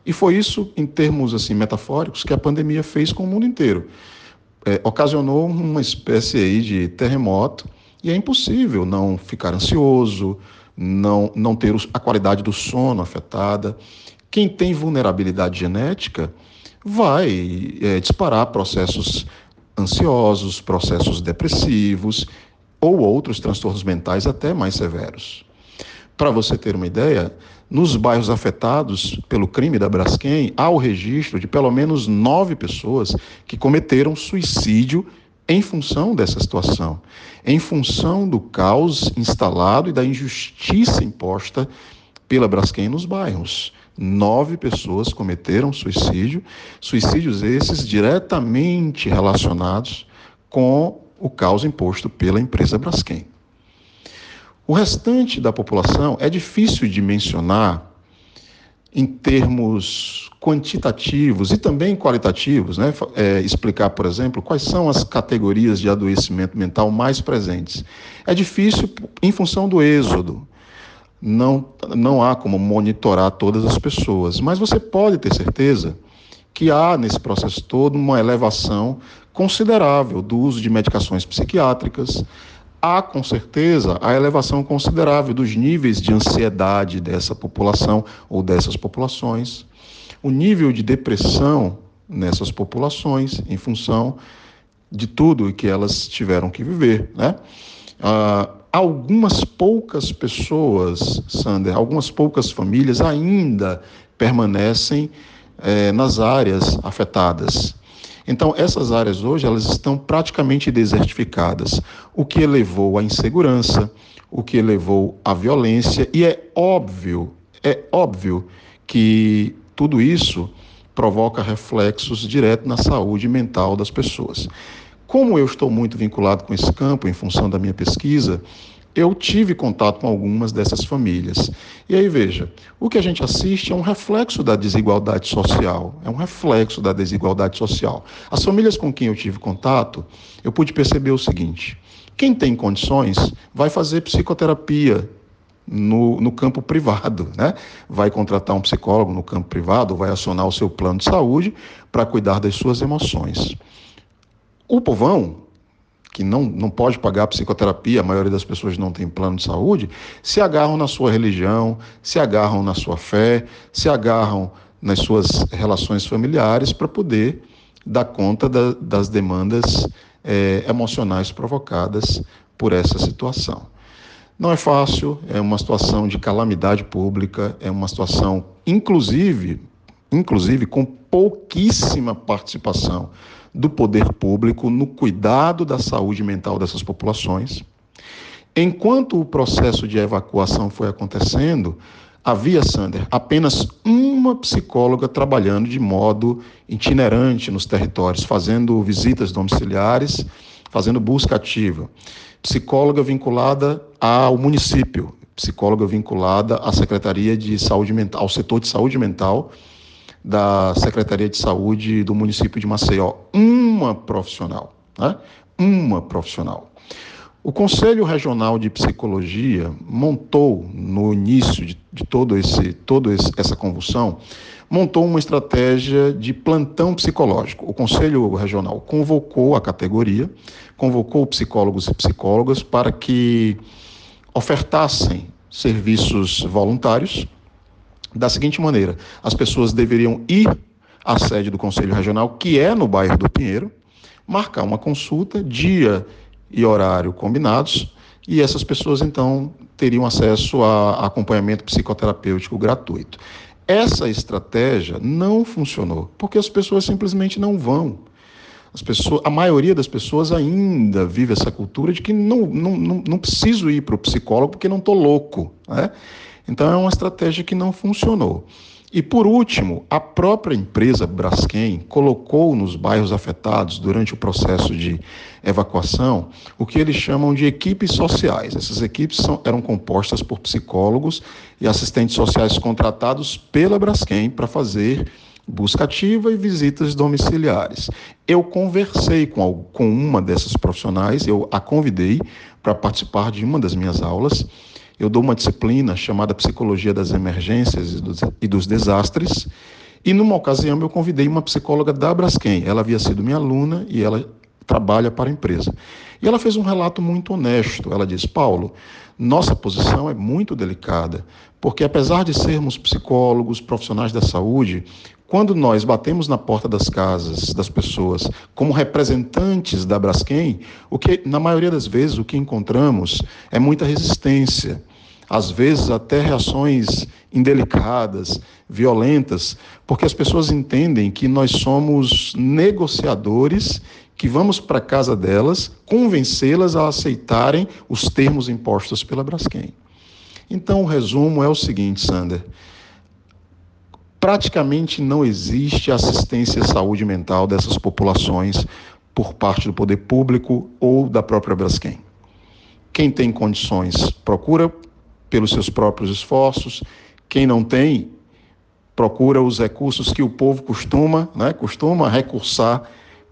E foi isso, em termos assim metafóricos, que a pandemia fez com o mundo inteiro. É, ocasionou uma espécie aí de terremoto e é impossível não ficar ansioso, não, não ter a qualidade do sono afetada. Quem tem vulnerabilidade genética vai é, disparar processos ansiosos, processos depressivos ou outros transtornos mentais até mais severos. Para você ter uma ideia, nos bairros afetados pelo crime da Braskem, há o registro de pelo menos nove pessoas que cometeram suicídio em função dessa situação, em função do caos instalado e da injustiça imposta pela Braskem nos bairros. Nove pessoas cometeram suicídio, suicídios esses diretamente relacionados com o caos imposto pela empresa Braskem. O restante da população é difícil de mencionar em termos quantitativos e também qualitativos, né? É, explicar, por exemplo, quais são as categorias de adoecimento mental mais presentes. É difícil em função do êxodo. Não, não há como monitorar todas as pessoas, mas você pode ter certeza que há nesse processo todo uma elevação considerável do uso de medicações psiquiátricas, há com certeza a elevação considerável dos níveis de ansiedade dessa população ou dessas populações, o nível de depressão nessas populações em função de tudo que elas tiveram que viver, né? Ah, algumas poucas pessoas, Sander, algumas poucas famílias ainda permanecem eh, nas áreas afetadas. Então, essas áreas hoje elas estão praticamente desertificadas, o que elevou à insegurança, o que elevou à violência, e é óbvio, é óbvio que tudo isso provoca reflexos diretos na saúde mental das pessoas. Como eu estou muito vinculado com esse campo em função da minha pesquisa, eu tive contato com algumas dessas famílias. E aí veja, o que a gente assiste é um reflexo da desigualdade social, é um reflexo da desigualdade social. As famílias com quem eu tive contato, eu pude perceber o seguinte: quem tem condições vai fazer psicoterapia no, no campo [LAUGHS] privado, né? Vai contratar um psicólogo no campo privado, vai acionar o seu plano de saúde para cuidar das suas emoções. O povão, que não, não pode pagar psicoterapia, a maioria das pessoas não tem plano de saúde, se agarram na sua religião, se agarram na sua fé, se agarram nas suas relações familiares para poder dar conta da, das demandas é, emocionais provocadas por essa situação. Não é fácil, é uma situação de calamidade pública, é uma situação, inclusive, inclusive com pouquíssima participação do poder público no cuidado da saúde mental dessas populações. Enquanto o processo de evacuação foi acontecendo, havia, Sander, apenas uma psicóloga trabalhando de modo itinerante nos territórios, fazendo visitas domiciliares, fazendo busca ativa. Psicóloga vinculada ao município, psicóloga vinculada à Secretaria de Saúde Mental, ao setor de saúde mental da Secretaria de Saúde do município de Maceió. Uma profissional, né? Uma profissional. O Conselho Regional de Psicologia montou, no início de, de todo esse, toda essa convulsão, montou uma estratégia de plantão psicológico. O Conselho Regional convocou a categoria, convocou psicólogos e psicólogas para que ofertassem serviços voluntários da seguinte maneira: as pessoas deveriam ir à sede do Conselho Regional, que é no bairro do Pinheiro, marcar uma consulta, dia e horário combinados, e essas pessoas então teriam acesso a acompanhamento psicoterapêutico gratuito. Essa estratégia não funcionou, porque as pessoas simplesmente não vão. As pessoas, a maioria das pessoas ainda vive essa cultura de que não, não, não, não preciso ir para o psicólogo porque não estou louco. Né? Então, é uma estratégia que não funcionou. E por último, a própria empresa Braskem colocou nos bairros afetados, durante o processo de evacuação, o que eles chamam de equipes sociais. Essas equipes são, eram compostas por psicólogos e assistentes sociais contratados pela Braskem para fazer busca ativa e visitas domiciliares. Eu conversei com, com uma dessas profissionais, eu a convidei para participar de uma das minhas aulas eu dou uma disciplina chamada Psicologia das Emergências e dos, Desastres. E numa ocasião eu convidei uma psicóloga da Braskem. Ela havia sido minha aluna e ela trabalha para a empresa. E ela fez um relato muito honesto. Ela diz: Paulo, nossa posição é muito delicada, porque apesar de sermos psicólogos, profissionais da saúde, quando nós batemos na porta das casas das pessoas como representantes da Braskem, o que na maioria das vezes o que encontramos é muita resistência, às vezes até reações indelicadas, violentas, porque as pessoas entendem que nós somos negociadores que vamos para a casa delas convencê-las a aceitarem os termos impostos pela Braskem. Então, o resumo é o seguinte, Sander praticamente não existe assistência à saúde mental dessas populações por parte do poder público ou da própria Braskem. Quem tem condições procura pelos seus próprios esforços, quem não tem procura os recursos que o povo costuma, né, costuma recursar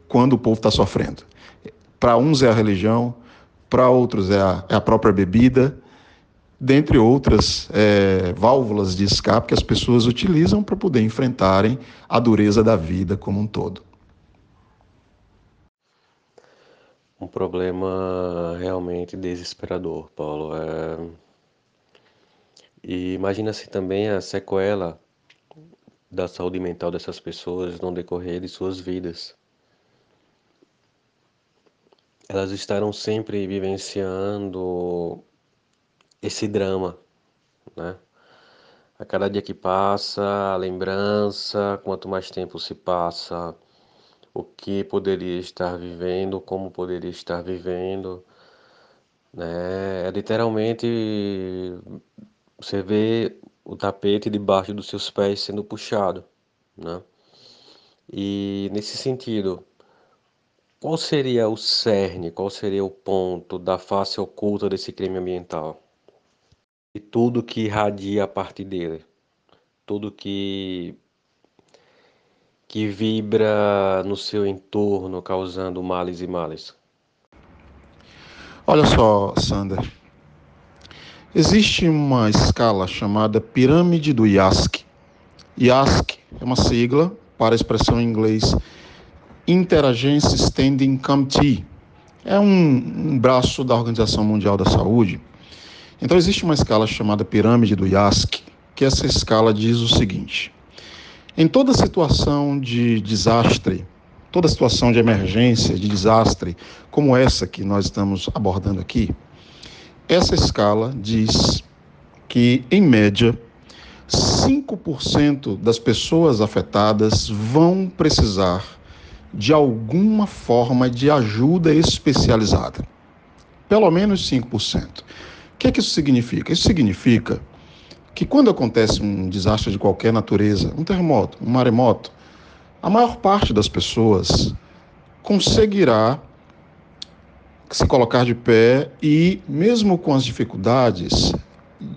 quando o povo está sofrendo. Para uns é a religião, para outros é a, é a própria bebida, dentre outras é, válvulas de escape que as pessoas utilizam para poder enfrentarem a dureza da vida como um todo. um problema realmente desesperador, Paulo. É... E imagina-se também a sequela da saúde mental dessas pessoas no decorrer de suas vidas. Elas estarão sempre vivenciando esse drama, né? A cada dia que passa, a lembrança, quanto mais tempo se passa, o que poderia estar vivendo, como poderia estar vivendo, né? É literalmente você vê o tapete debaixo dos seus pés sendo puxado, né? E nesse sentido, qual seria o cerne, qual seria o ponto da face oculta desse crime ambiental? E tudo que irradia a partir dele, tudo que que vibra no seu entorno, causando males e males. Olha só, Sander, Existe uma escala chamada pirâmide do IASC. IASC é uma sigla para a expressão em inglês Interagency Standing Committee. É um, um braço da Organização Mundial da Saúde. Então existe uma escala chamada pirâmide do IASC, que essa escala diz o seguinte: em toda situação de desastre, toda situação de emergência, de desastre, como essa que nós estamos abordando aqui, essa escala diz que, em média, 5% das pessoas afetadas vão precisar de alguma forma de ajuda especializada. Pelo menos 5%. O que, é que isso significa? Isso significa que quando acontece um desastre de qualquer natureza, um terremoto, um maremoto, a maior parte das pessoas conseguirá se colocar de pé e, mesmo com as dificuldades,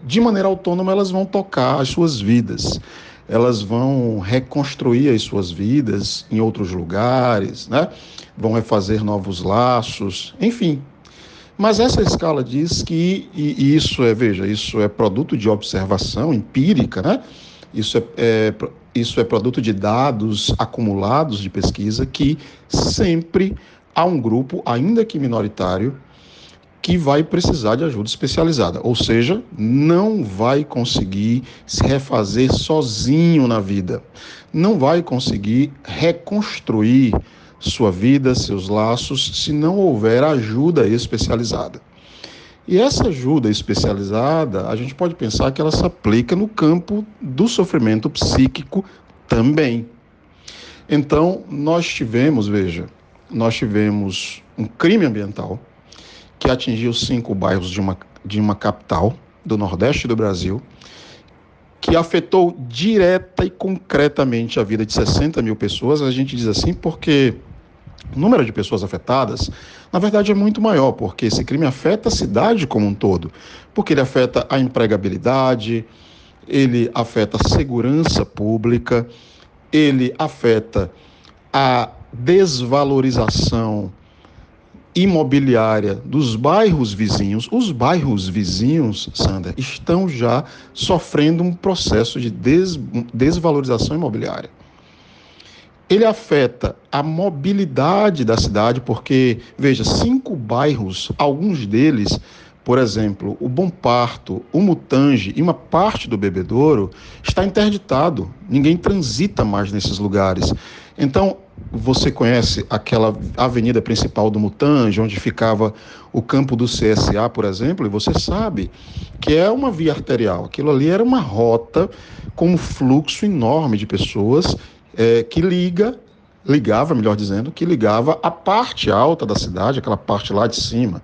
de maneira autônoma, elas vão tocar as suas vidas. Elas vão reconstruir as suas vidas em outros lugares, né? vão refazer novos laços, enfim. Mas essa escala diz que, e isso é, veja, isso é produto de observação empírica, né? Isso é, é, isso é produto de dados acumulados de pesquisa que sempre há um grupo, ainda que minoritário, que vai precisar de ajuda especializada, ou seja, não vai conseguir se refazer sozinho na vida, não vai conseguir reconstruir sua vida, seus laços, se não houver ajuda especializada. E essa ajuda especializada, a gente pode pensar que ela se aplica no campo do sofrimento psíquico também. Então, nós tivemos, veja, nós tivemos um crime ambiental que atingiu cinco bairros de uma, de uma capital do Nordeste do Brasil, que afetou direta e concretamente a vida de 60 mil pessoas. A gente diz assim porque o número de pessoas afetadas, na verdade, é muito maior, porque esse crime afeta a cidade como um todo, porque ele afeta a empregabilidade, ele afeta a segurança pública, ele afeta a desvalorização imobiliária dos bairros vizinhos, os bairros vizinhos, Sandra, estão já sofrendo um processo de des desvalorização imobiliária. Ele afeta a mobilidade da cidade, porque, veja, cinco bairros, alguns deles, por exemplo, o Bom Parto, o Mutange e uma parte do Bebedouro, está interditado. Ninguém transita mais nesses lugares. Então, você conhece aquela avenida principal do Mutange, onde ficava o campo do CSA, por exemplo, e você sabe que é uma via arterial. Aquilo ali era uma rota com um fluxo enorme de pessoas é, que liga, ligava, melhor dizendo, que ligava a parte alta da cidade, aquela parte lá de cima.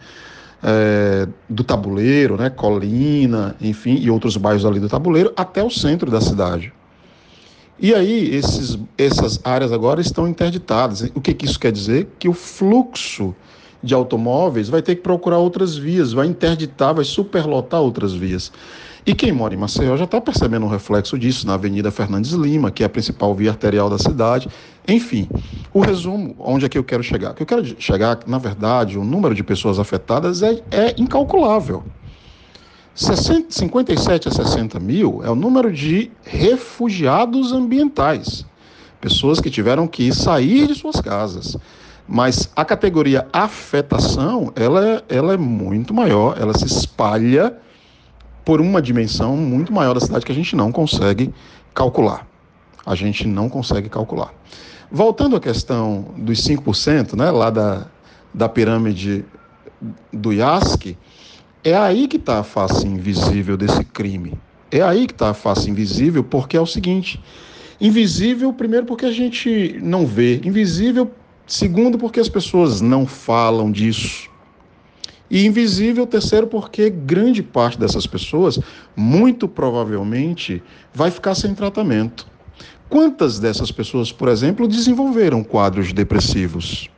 É, do tabuleiro, né, Colina, enfim, e outros bairros ali do tabuleiro, até o centro da cidade. E aí, esses, essas áreas agora estão interditadas. O que, que isso quer dizer? Que o fluxo de automóveis vai ter que procurar outras vias, vai interditar, vai superlotar outras vias. E quem mora em Maceió já está percebendo um reflexo disso na Avenida Fernandes Lima, que é a principal via arterial da cidade. Enfim, o resumo, onde é que eu quero chegar? Que eu quero chegar, na verdade, o número de pessoas afetadas é, é incalculável. 60, 57 a 60 mil é o número de refugiados ambientais, pessoas que tiveram que sair de suas casas. Mas a categoria afetação, ela é, ela é muito maior, ela se espalha por uma dimensão muito maior da cidade que a gente não consegue calcular. A gente não consegue calcular. Voltando à questão dos 5%, né, lá da, da pirâmide do IASC, é aí que está a face invisível desse crime. É aí que está a face invisível, porque é o seguinte: invisível, primeiro, porque a gente não vê, invisível, segundo, porque as pessoas não falam disso. E invisível, terceiro, porque grande parte dessas pessoas, muito provavelmente, vai ficar sem tratamento. Quantas dessas pessoas, por exemplo, desenvolveram quadros depressivos?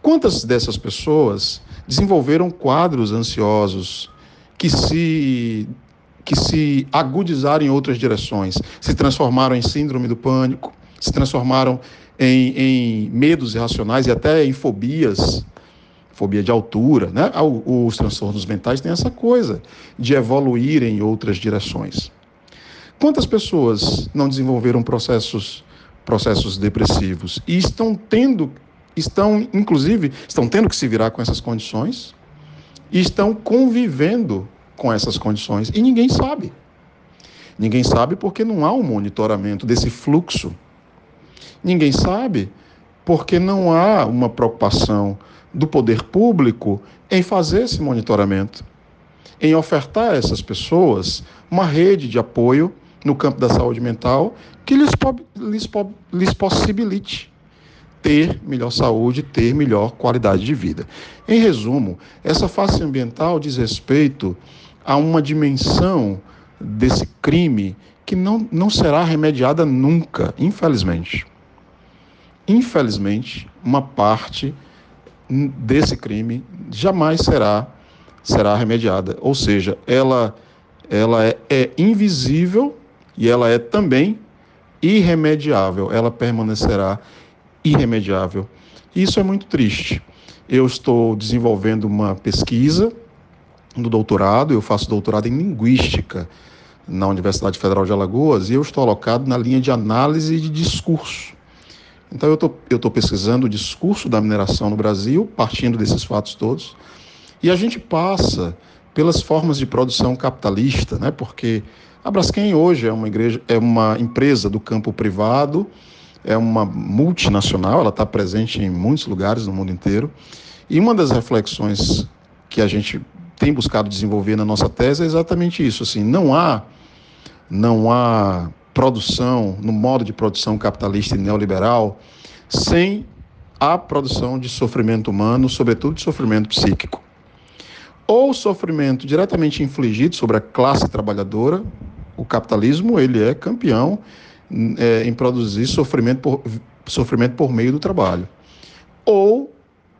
Quantas dessas pessoas desenvolveram quadros ansiosos que se que se agudizaram em outras direções, se transformaram em síndrome do pânico, se transformaram em, em medos irracionais e até em fobias, fobia de altura, né? Os transtornos mentais têm essa coisa de evoluir em outras direções. Quantas pessoas não desenvolveram processos processos depressivos e estão tendo estão, inclusive, estão tendo que se virar com essas condições e estão convivendo com essas condições e ninguém sabe. Ninguém sabe porque não há um monitoramento desse fluxo. Ninguém sabe porque não há uma preocupação do poder público em fazer esse monitoramento, em ofertar a essas pessoas uma rede de apoio no campo da saúde mental que lhes, lhes, lhes possibilite ter melhor saúde, ter melhor qualidade de vida. Em resumo, essa face ambiental diz respeito a uma dimensão desse crime que não, não será remediada nunca, infelizmente. Infelizmente, uma parte desse crime jamais será será remediada, ou seja, ela ela é, é invisível e ela é também irremediável, ela permanecerá irremediável. Isso é muito triste. Eu estou desenvolvendo uma pesquisa no doutorado, eu faço doutorado em linguística na Universidade Federal de Alagoas e eu estou alocado na linha de análise de discurso. Então eu estou pesquisando o discurso da mineração no Brasil, partindo desses fatos todos, e a gente passa pelas formas de produção capitalista, né? porque a Braskem hoje é uma, igreja, é uma empresa do campo privado, é uma multinacional, ela está presente em muitos lugares no mundo inteiro. E uma das reflexões que a gente tem buscado desenvolver na nossa tese é exatamente isso. Assim, não há, não há produção no modo de produção capitalista e neoliberal sem a produção de sofrimento humano, sobretudo de sofrimento psíquico. Ou sofrimento diretamente infligido sobre a classe trabalhadora, o capitalismo ele é campeão é, em produzir sofrimento por, sofrimento por meio do trabalho. Ou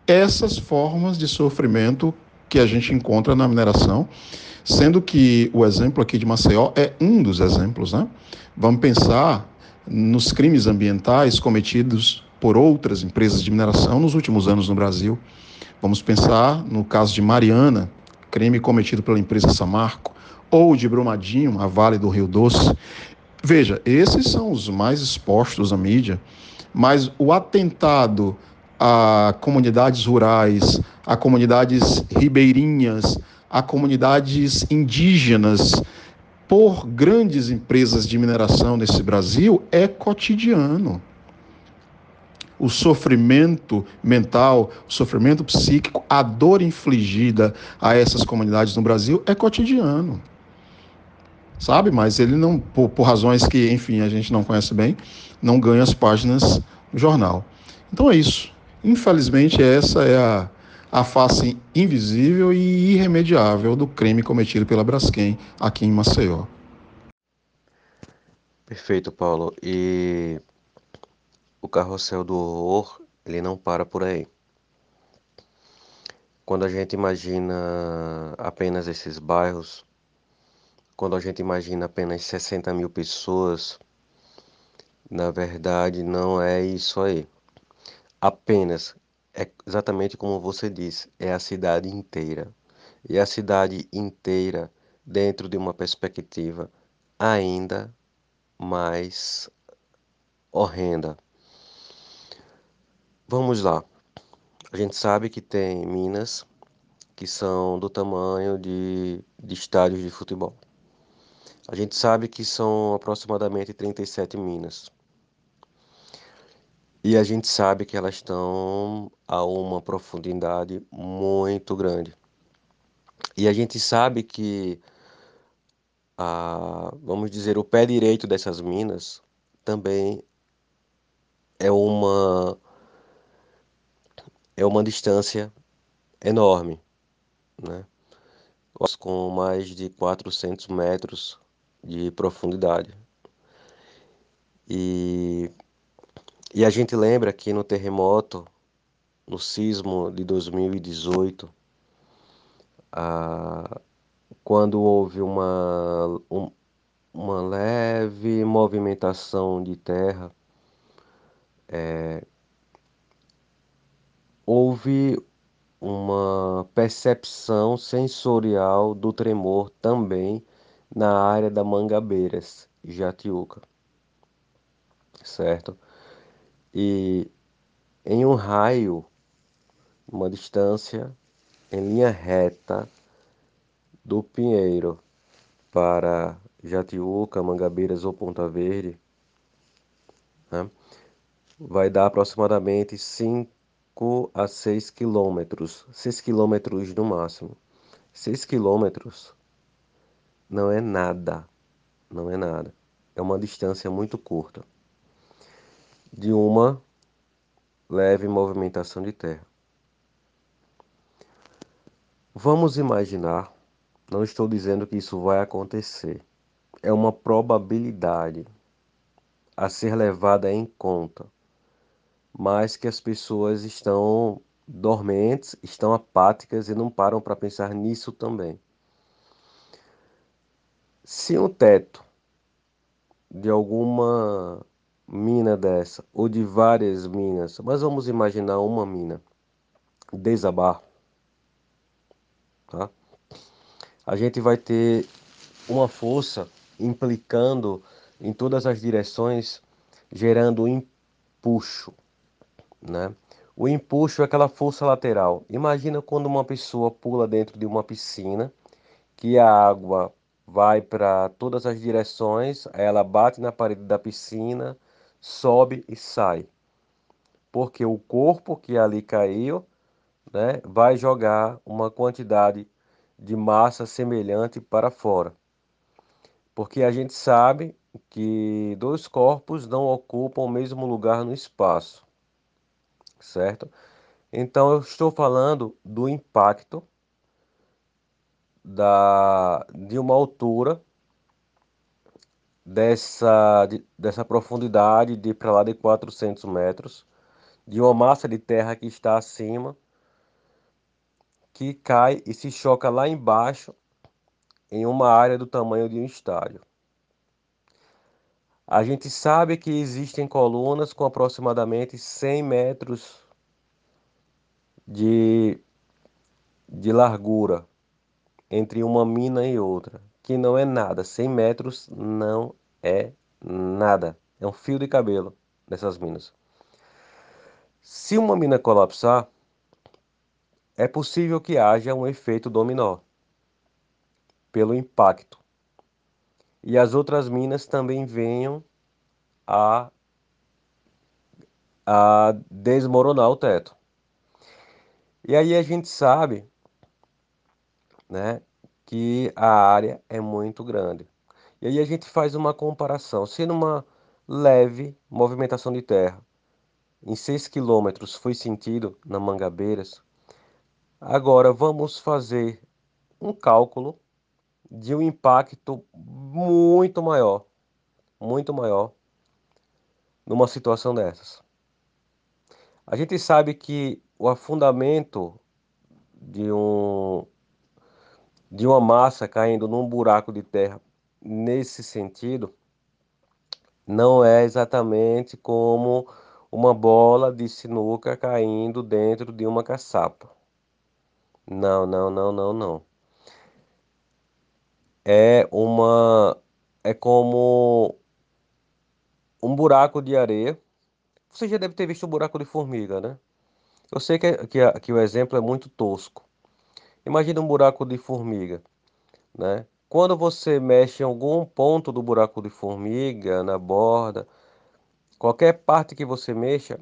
essas formas de sofrimento que a gente encontra na mineração, sendo que o exemplo aqui de Maceió é um dos exemplos. Né? Vamos pensar nos crimes ambientais cometidos por outras empresas de mineração nos últimos anos no Brasil. Vamos pensar no caso de Mariana, crime cometido pela empresa Samarco, ou de Brumadinho, a Vale do Rio Doce. Veja, esses são os mais expostos à mídia, mas o atentado a comunidades rurais, a comunidades ribeirinhas, a comunidades indígenas, por grandes empresas de mineração nesse Brasil, é cotidiano. O sofrimento mental, o sofrimento psíquico, a dor infligida a essas comunidades no Brasil é cotidiano sabe? Mas ele não, por, por, razões que, enfim, a gente não conhece bem, não ganha as páginas do jornal. Então é isso. Infelizmente, essa é a, a face invisível e irremediável do crime cometido pela Braskem aqui em Maceió. Perfeito, Paulo. E o carrossel do horror, ele não para por aí. Quando a gente imagina apenas esses bairros quando a gente imagina apenas 60 mil pessoas, na verdade não é isso aí. Apenas, é exatamente como você disse, é a cidade inteira. E a cidade inteira dentro de uma perspectiva ainda mais horrenda. Vamos lá. A gente sabe que tem minas que são do tamanho de, de estádios de futebol. A gente sabe que são aproximadamente 37 minas. E a gente sabe que elas estão a uma profundidade muito grande. E a gente sabe que, a, vamos dizer, o pé direito dessas minas também é uma é uma distância enorme, né? com mais de 400 metros de profundidade. E, e a gente lembra que no terremoto, no sismo de 2018, a, quando houve uma, um, uma leve movimentação de terra, é, houve uma percepção sensorial do tremor também na área da Mangabeiras, Jatiuca, certo? E em um raio, uma distância em linha reta do Pinheiro para Jatiuca, Mangabeiras ou Ponta Verde, né? vai dar aproximadamente 5 a 6 quilômetros, 6 quilômetros no máximo. 6 quilômetros não é nada, não é nada. É uma distância muito curta de uma leve movimentação de terra. Vamos imaginar, não estou dizendo que isso vai acontecer, é uma probabilidade a ser levada em conta, mas que as pessoas estão dormentes, estão apáticas e não param para pensar nisso também. Se um teto de alguma mina dessa, ou de várias minas, mas vamos imaginar uma mina, desabar, tá? A gente vai ter uma força implicando em todas as direções, gerando empuxo, né? O empuxo é aquela força lateral. Imagina quando uma pessoa pula dentro de uma piscina, que a água vai para todas as direções, ela bate na parede da piscina, sobe e sai. Porque o corpo que ali caiu né, vai jogar uma quantidade de massa semelhante para fora. Porque a gente sabe que dois corpos não ocupam o mesmo lugar no espaço, certo? Então eu estou falando do impacto da, de uma altura dessa, de, dessa profundidade de para lá de 400 metros, de uma massa de terra que está acima, que cai e se choca lá embaixo, em uma área do tamanho de um estádio. A gente sabe que existem colunas com aproximadamente 100 metros de, de largura entre uma mina e outra, que não é nada. 100 metros não é nada. É um fio de cabelo nessas minas. Se uma mina colapsar, é possível que haja um efeito dominó pelo impacto. E as outras minas também venham a, a desmoronar o teto. E aí a gente sabe né, que a área é muito grande. E aí a gente faz uma comparação. Se numa leve movimentação de terra, em 6 quilômetros foi sentido na Mangabeiras, agora vamos fazer um cálculo de um impacto muito maior, muito maior, numa situação dessas. A gente sabe que o afundamento de um de uma massa caindo num buraco de terra nesse sentido não é exatamente como uma bola de sinuca caindo dentro de uma caçapa. Não, não, não, não, não. É uma é como um buraco de areia. Você já deve ter visto um buraco de formiga, né? Eu sei que, que, que o exemplo é muito tosco. Imagina um buraco de formiga, né? Quando você mexe em algum ponto do buraco de formiga, na borda, qualquer parte que você mexa,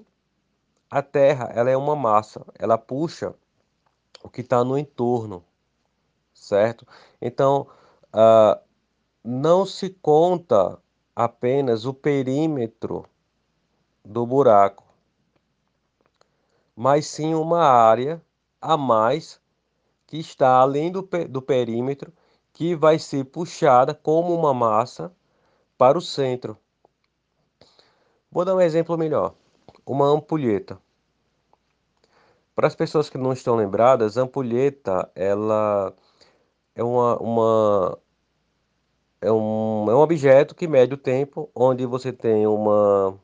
a terra ela é uma massa, ela puxa o que está no entorno, certo? Então, uh, não se conta apenas o perímetro do buraco, mas sim uma área a mais que está além do, do perímetro que vai ser puxada como uma massa para o centro. Vou dar um exemplo melhor. Uma ampulheta. Para as pessoas que não estão lembradas, ampulheta ela é uma, uma é um, é um objeto que mede o tempo, onde você tem uma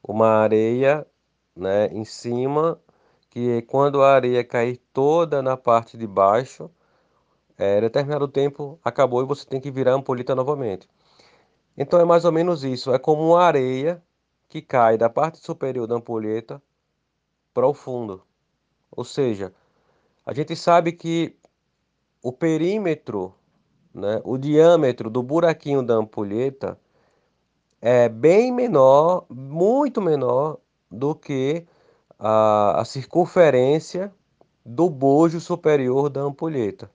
uma areia, né, em cima, que quando a areia cair toda na parte de baixo, é, determinado tempo acabou e você tem que virar a ampulheta novamente. Então é mais ou menos isso, é como uma areia que cai da parte superior da ampulheta para o fundo. Ou seja, a gente sabe que o perímetro, né, o diâmetro do buraquinho da ampulheta é bem menor, muito menor do que a, a circunferência do bojo superior da ampulheta.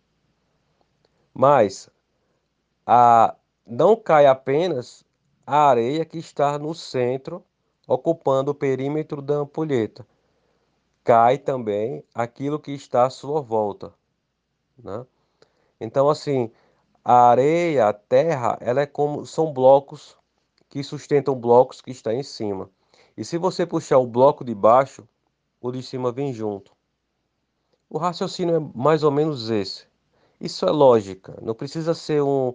Mas a, não cai apenas a areia que está no centro, ocupando o perímetro da ampulheta cai também aquilo que está à sua volta, né? Então, assim, a areia, a terra, ela é como são blocos que sustentam blocos que está em cima. E se você puxar o bloco de baixo, o de cima vem junto. O raciocínio é mais ou menos esse. Isso é lógica, não precisa ser um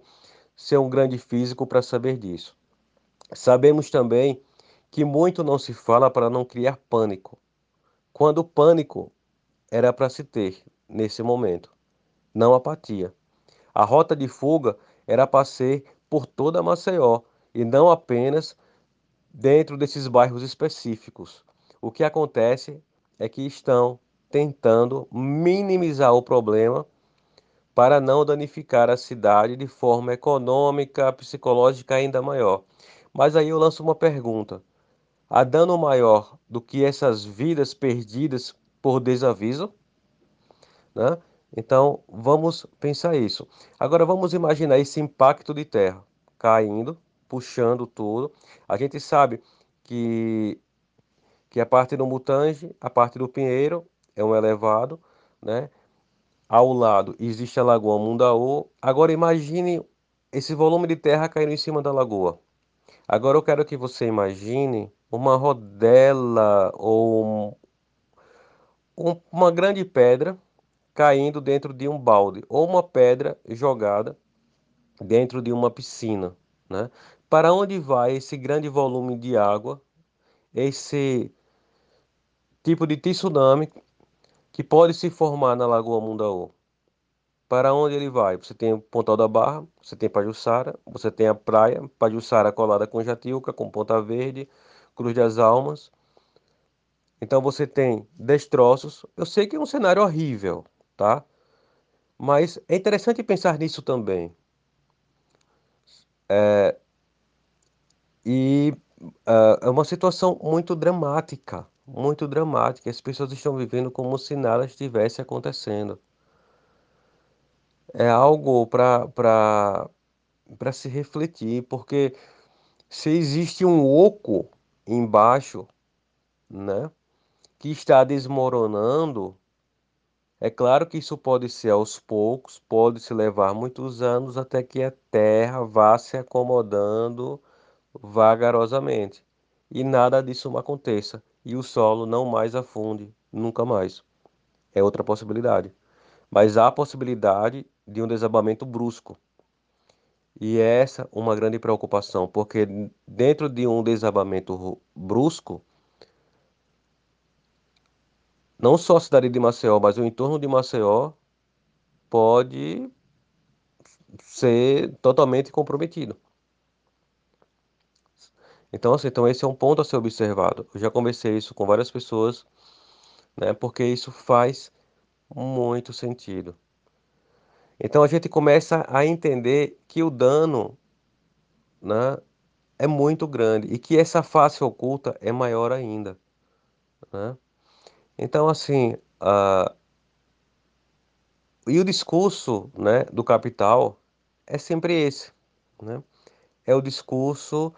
ser um grande físico para saber disso. Sabemos também que muito não se fala para não criar pânico quando o pânico era para se ter nesse momento, não apatia. A rota de fuga era para ser por toda Maceió e não apenas dentro desses bairros específicos. O que acontece é que estão tentando minimizar o problema para não danificar a cidade de forma econômica, psicológica ainda maior. Mas aí eu lanço uma pergunta: há dano maior do que essas vidas perdidas por desaviso? Né? Então, vamos pensar isso. Agora, vamos imaginar esse impacto de terra caindo, puxando tudo. A gente sabe que, que a parte do Mutange, a parte do Pinheiro, é um elevado, né? Ao lado existe a Lagoa Mundaú. Agora, imagine esse volume de terra caindo em cima da lagoa. Agora, eu quero que você imagine uma rodela ou um, uma grande pedra caindo dentro de um balde ou uma pedra jogada dentro de uma piscina, né? Para onde vai esse grande volume de água, esse tipo de tsunami que pode se formar na Lagoa Mundaú? Para onde ele vai? Você tem o Pontal da Barra, você tem Pajuçara, você tem a praia, Pajuçara colada com Jatiuca, com Ponta Verde, Cruz das Almas. Então você tem destroços. Eu sei que é um cenário horrível, tá? Mas é interessante pensar nisso também. É, e é, é uma situação muito dramática, muito dramática. As pessoas estão vivendo como se nada estivesse acontecendo. É algo para se refletir, porque se existe um oco embaixo, né, que está desmoronando, é claro que isso pode ser aos poucos, pode se levar muitos anos até que a terra vá se acomodando vagarosamente e nada disso aconteça e o solo não mais afunde nunca mais. É outra possibilidade. Mas há a possibilidade de um desabamento brusco. E é essa uma grande preocupação, porque dentro de um desabamento brusco, não só a cidade de Maceió, mas o entorno de Maceió pode ser totalmente comprometido. Então, assim, então esse é um ponto a ser observado. Eu já conversei isso com várias pessoas né? Porque isso faz muito sentido. Então a gente começa a entender que o dano, né, é muito grande e que essa face oculta é maior ainda, né? Então assim, a... e o discurso, né, do capital é sempre esse, né? É o discurso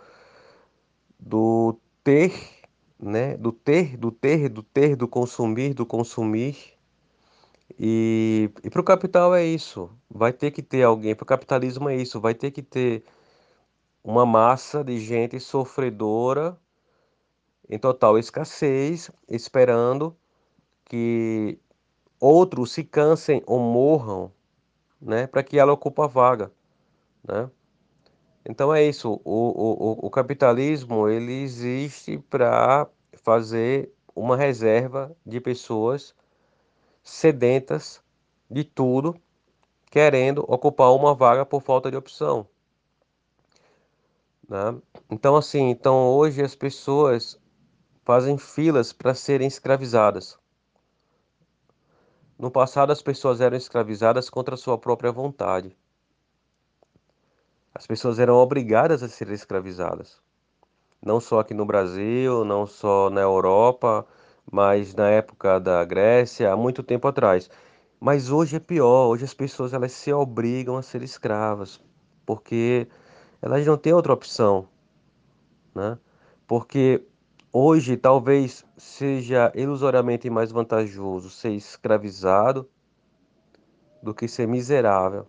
do ter, né? Do ter, do ter, do ter, do consumir, do consumir. E, e para o capital é isso. Vai ter que ter alguém. Para o capitalismo é isso. Vai ter que ter uma massa de gente sofredora em total escassez, esperando que outros se cansem ou morram, né, para que ela ocupe a vaga, né? Então é isso, o, o, o capitalismo ele existe para fazer uma reserva de pessoas sedentas de tudo, querendo ocupar uma vaga por falta de opção. Né? Então assim, então hoje as pessoas fazem filas para serem escravizadas. No passado as pessoas eram escravizadas contra sua própria vontade. As pessoas eram obrigadas a ser escravizadas. Não só aqui no Brasil, não só na Europa, mas na época da Grécia, há muito tempo atrás. Mas hoje é pior, hoje as pessoas elas se obrigam a ser escravas, porque elas não têm outra opção, né? Porque hoje talvez seja ilusoriamente mais vantajoso ser escravizado do que ser miserável.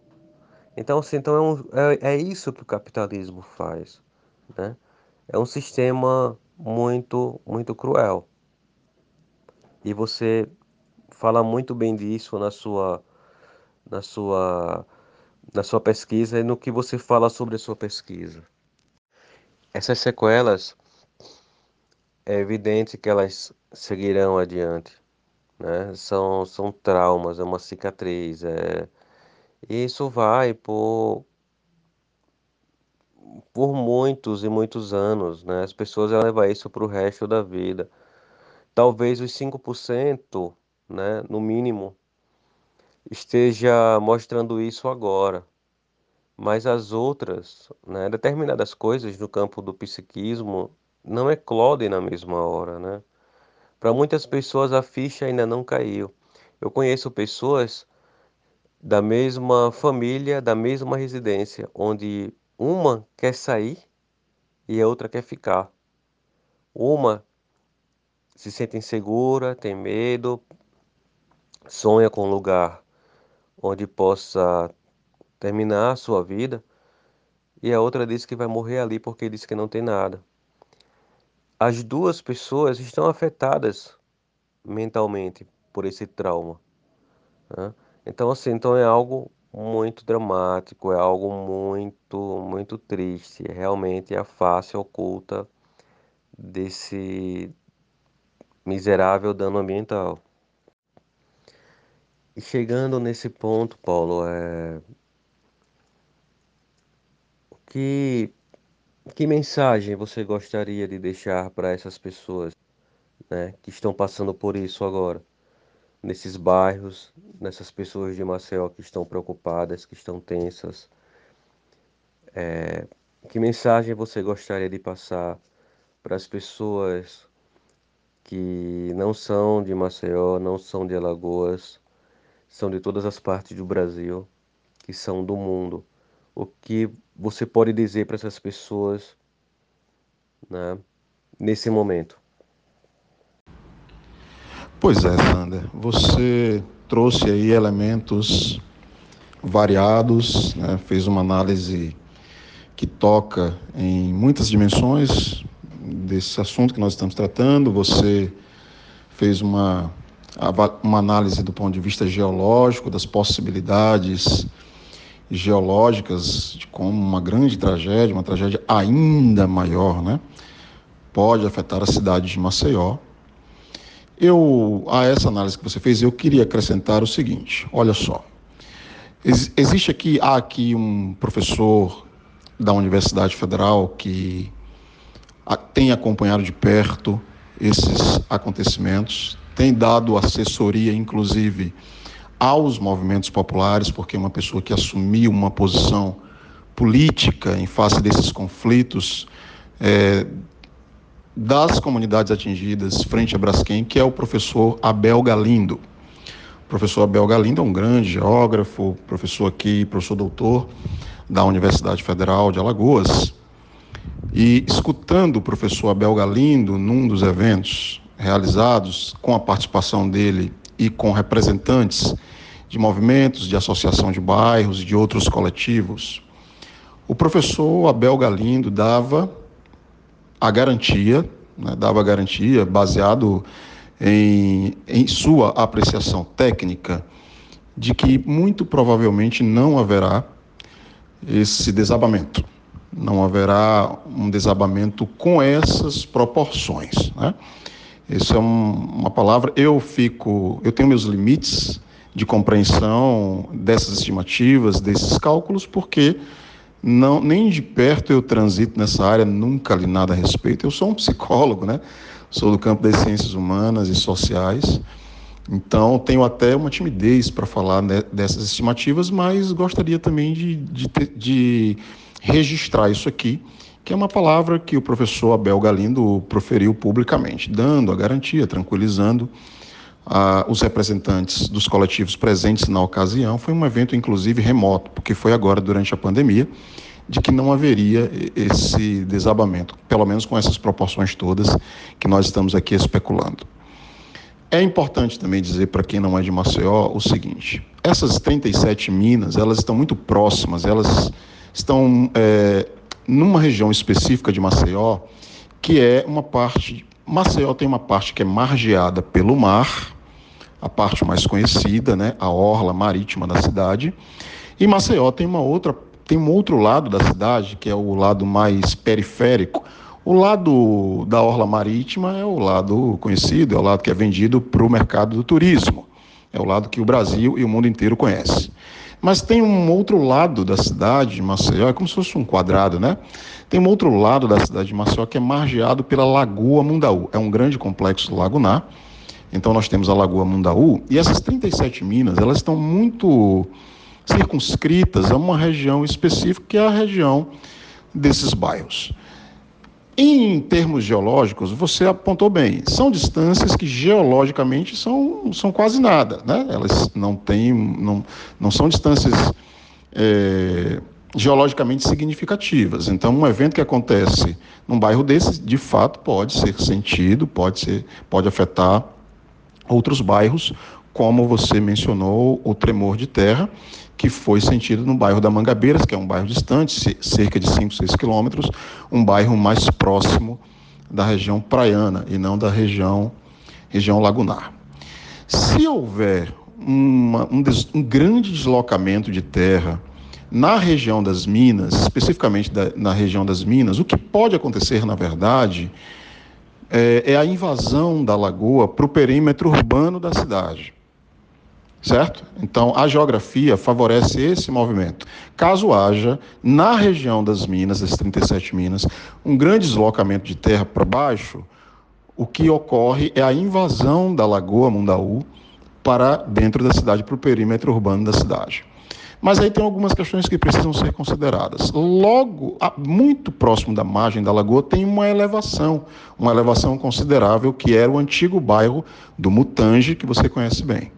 Então, assim, então é, um, é, é isso que o capitalismo faz, né? É um sistema muito, muito cruel. E você fala muito bem disso na sua, na sua, na sua pesquisa e no que você fala sobre a sua pesquisa. Essas sequelas é evidente que elas seguirão adiante, né? São, são traumas, é uma cicatriz, é isso vai por, por muitos e muitos anos, né? As pessoas vão levar isso para o resto da vida. Talvez os 5%, né, no mínimo, esteja mostrando isso agora. Mas as outras, né, determinadas coisas no campo do psiquismo não eclodem na mesma hora, né? Para muitas pessoas a ficha ainda não caiu. Eu conheço pessoas da mesma família, da mesma residência, onde uma quer sair e a outra quer ficar. Uma se sente insegura, tem medo, sonha com um lugar onde possa terminar a sua vida, e a outra diz que vai morrer ali porque diz que não tem nada. As duas pessoas estão afetadas mentalmente por esse trauma. Né? Então, assim, então é algo muito dramático, é algo muito, muito triste. Realmente é a face oculta desse miserável dano ambiental. E chegando nesse ponto, Paulo, é... que, que mensagem você gostaria de deixar para essas pessoas né, que estão passando por isso agora? Nesses bairros, nessas pessoas de Maceió que estão preocupadas, que estão tensas. É, que mensagem você gostaria de passar para as pessoas que não são de Maceió, não são de Alagoas, são de todas as partes do Brasil, que são do mundo? O que você pode dizer para essas pessoas né, nesse momento? Pois é, Sander. Você trouxe aí elementos variados, né? fez uma análise que toca em muitas dimensões desse assunto que nós estamos tratando. Você fez uma, uma análise do ponto de vista geológico, das possibilidades geológicas de como uma grande tragédia, uma tragédia ainda maior, né? pode afetar a cidade de Maceió. Eu, a essa análise que você fez, eu queria acrescentar o seguinte: olha só. Ex existe aqui, há aqui um professor da Universidade Federal que tem acompanhado de perto esses acontecimentos, tem dado assessoria, inclusive, aos movimentos populares, porque é uma pessoa que assumiu uma posição política em face desses conflitos é, das comunidades atingidas frente a Braskem, que é o professor Abel Galindo. O professor Abel Galindo é um grande geógrafo, professor aqui, professor doutor da Universidade Federal de Alagoas. E escutando o professor Abel Galindo num dos eventos realizados com a participação dele e com representantes de movimentos, de associação de bairros e de outros coletivos, o professor Abel Galindo dava a garantia, né, dava a garantia baseado em, em sua apreciação técnica de que muito provavelmente não haverá esse desabamento. Não haverá um desabamento com essas proporções. Né? Isso é um, uma palavra. Eu fico, eu tenho meus limites de compreensão dessas estimativas, desses cálculos, porque não, nem de perto eu transito nessa área, nunca li nada a respeito. Eu sou um psicólogo, né? Sou do campo das ciências humanas e sociais. Então, tenho até uma timidez para falar dessas estimativas, mas gostaria também de, de, de, registrar isso aqui, que é uma palavra que o professor Abel Galindo proferiu publicamente, dando a garantia, tranquilizando ah, os representantes dos coletivos presentes na ocasião. Foi um evento, inclusive, remoto, porque foi agora durante a pandemia, de que não haveria esse desabamento, pelo menos com essas proporções todas que nós estamos aqui especulando. É importante também dizer para quem não é de Maceió o seguinte: essas 37 minas, elas estão muito próximas, elas estão é, numa região específica de Maceió, que é uma parte. Maceió tem uma parte que é margeada pelo mar, a parte mais conhecida, né, a orla marítima da cidade, e Maceió tem uma outra tem um outro lado da cidade, que é o lado mais periférico, o lado da orla marítima é o lado conhecido, é o lado que é vendido para o mercado do turismo. É o lado que o Brasil e o mundo inteiro conhece. Mas tem um outro lado da cidade de Maceió, é como se fosse um quadrado, né? Tem um outro lado da cidade de Maceió que é margeado pela Lagoa Mundaú. É um grande complexo lagunar. Então nós temos a Lagoa Mundaú e essas 37 minas, elas estão muito circunscritas a uma região específica, que é a região desses bairros. Em termos geológicos, você apontou bem, são distâncias que geologicamente são, são quase nada, né? Elas não têm, não, não são distâncias é, geologicamente significativas. Então, um evento que acontece num bairro desse, de fato, pode ser sentido, pode ser, pode afetar outros bairros, como você mencionou, o tremor de terra que foi sentido no bairro da Mangabeiras, que é um bairro distante, cerca de 5, 6 quilômetros, um bairro mais próximo da região praiana e não da região, região lagunar. Se houver uma, um, des, um grande deslocamento de terra na região das minas, especificamente da, na região das minas, o que pode acontecer, na verdade, é, é a invasão da lagoa para o perímetro urbano da cidade certo? Então, a geografia favorece esse movimento. Caso haja, na região das minas, das 37 minas, um grande deslocamento de terra para baixo, o que ocorre é a invasão da Lagoa Mundaú para dentro da cidade, para o perímetro urbano da cidade. Mas aí tem algumas questões que precisam ser consideradas. Logo, muito próximo da margem da lagoa, tem uma elevação, uma elevação considerável, que era o antigo bairro do Mutange, que você conhece bem.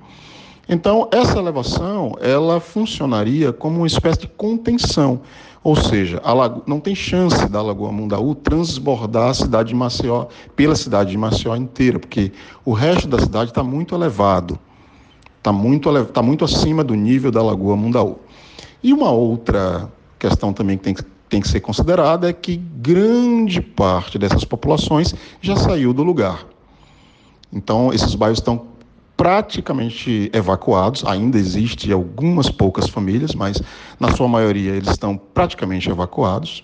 Então, essa elevação, ela funcionaria como uma espécie de contenção, ou seja, lago... não tem chance da Lagoa Mundaú transbordar a cidade de Maceió, pela cidade de Maceió inteira, porque o resto da cidade está muito elevado, está muito, tá muito acima do nível da Lagoa Mundaú. E uma outra questão também que tem que tem que ser considerada é que grande parte dessas populações já saiu do lugar. Então, esses bairros estão praticamente evacuados. Ainda existe algumas poucas famílias, mas na sua maioria eles estão praticamente evacuados.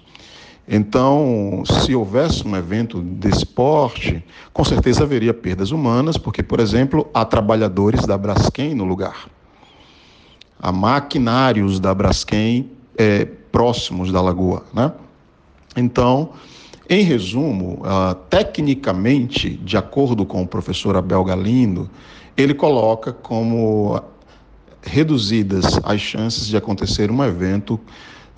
Então, se houvesse um evento desse porte, com certeza haveria perdas humanas, porque, por exemplo, há trabalhadores da Braskem no lugar. Há maquinários da Braskem é, próximos da lagoa. Né? Então, Em resumo, uh, tecnicamente, de acordo com o professor Abel Galindo, ele coloca como reduzidas as chances de acontecer um evento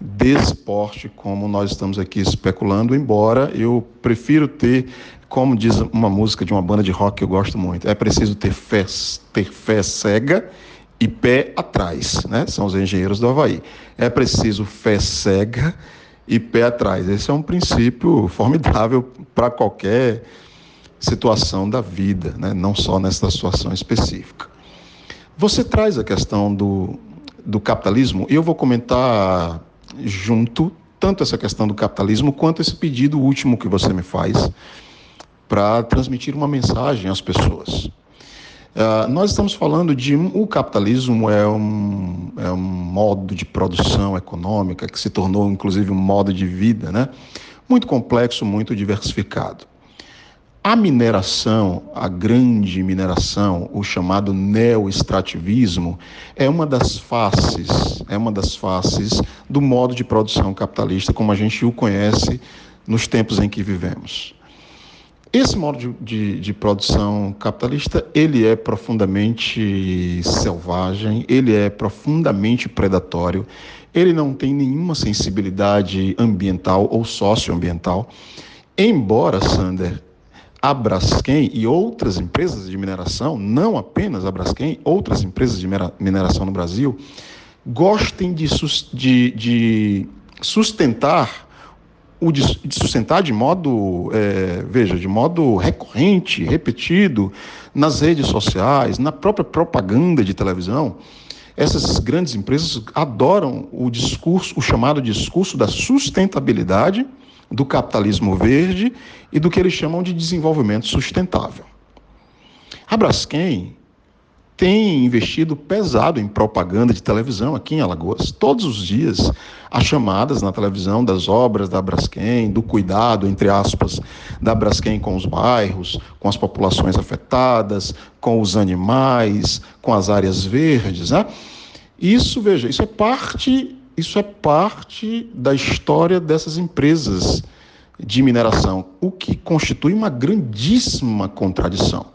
desse porte como nós estamos aqui especulando, embora eu prefiro ter, como diz uma música de uma banda de rock que eu gosto muito, é preciso ter fé, ter fé cega e pé atrás, né? São os engenheiros do Havaí. É preciso fé cega e pé atrás. Esse é um princípio formidável para qualquer situação da vida, né? não só nessa situação específica. Você traz a questão do, do capitalismo, e eu vou comentar junto tanto essa questão do capitalismo quanto esse pedido último que você me faz para transmitir uma mensagem às pessoas. Uh, nós estamos falando de o capitalismo é um, é um modo de produção econômica que se tornou inclusive um modo de vida, né? Muito complexo, muito diversificado. A mineração, a grande mineração, o chamado neoextrativismo, é uma das faces, é uma das faces do modo de produção capitalista como a gente o conhece nos tempos em que vivemos. Esse modo de, de, de, produção capitalista, ele é profundamente selvagem, ele é profundamente predatório, ele não tem nenhuma sensibilidade ambiental ou socioambiental, embora, Sander, a Braskem e outras empresas de mineração, não apenas a Braskem, outras empresas de mineração no Brasil, gostem de, de, de sustentar o de, sustentar de modo, é, veja, de modo recorrente, repetido, nas redes sociais, na própria propaganda de televisão, essas grandes empresas adoram o discurso, o chamado discurso da sustentabilidade, do capitalismo verde e do que eles chamam de desenvolvimento sustentável. A Braskem tem investido pesado em propaganda de televisão aqui em Alagoas. Todos os dias, as chamadas na televisão das obras da Braskem, do cuidado, entre aspas, da Braskem com os bairros, com as populações afetadas, com os animais, com as áreas verdes. Né? Isso, veja, isso é parte, isso é parte da história dessas empresas de mineração, o que constitui uma grandíssima contradição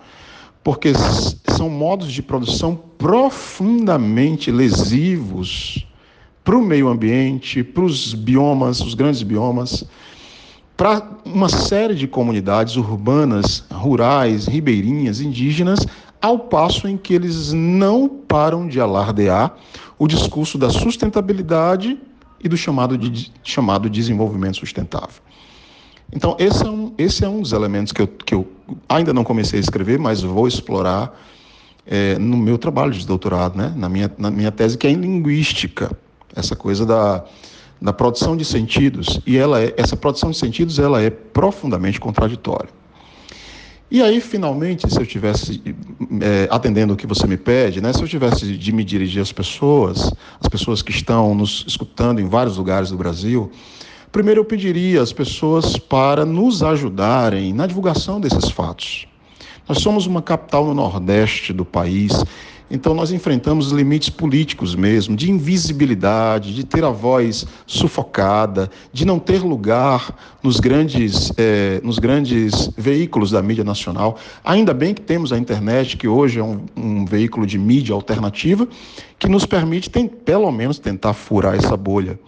porque são modos de produção profundamente lesivos para o meio ambiente, para os biomas, os grandes biomas, para uma série de comunidades urbanas, rurais, ribeirinhas, indígenas, ao passo em que eles não param de alardear o discurso da sustentabilidade e do chamado, de, chamado desenvolvimento sustentável. Então, esse é um, esse é um dos elementos que eu, que eu ainda não comecei a escrever, mas vou explorar é, no meu trabalho de doutorado, né? na, minha, na minha tese, que é em linguística, essa coisa da, da produção de sentidos. E ela é, essa produção de sentidos ela é profundamente contraditória. E aí, finalmente, se eu tivesse, é, atendendo o que você me pede, né, se eu tivesse de me dirigir às pessoas, as pessoas que estão nos escutando em vários lugares do Brasil, Primeiro, eu pediria às pessoas para nos ajudarem na divulgação desses fatos. Nós somos uma capital no Nordeste do país, então nós enfrentamos limites políticos mesmo, de invisibilidade, de ter a voz sufocada, de não ter lugar nos grandes, eh, nos grandes veículos da mídia nacional. Ainda bem que temos a internet, que hoje é um, um veículo de mídia alternativa, que nos permite, tem, pelo menos, tentar furar essa bolha.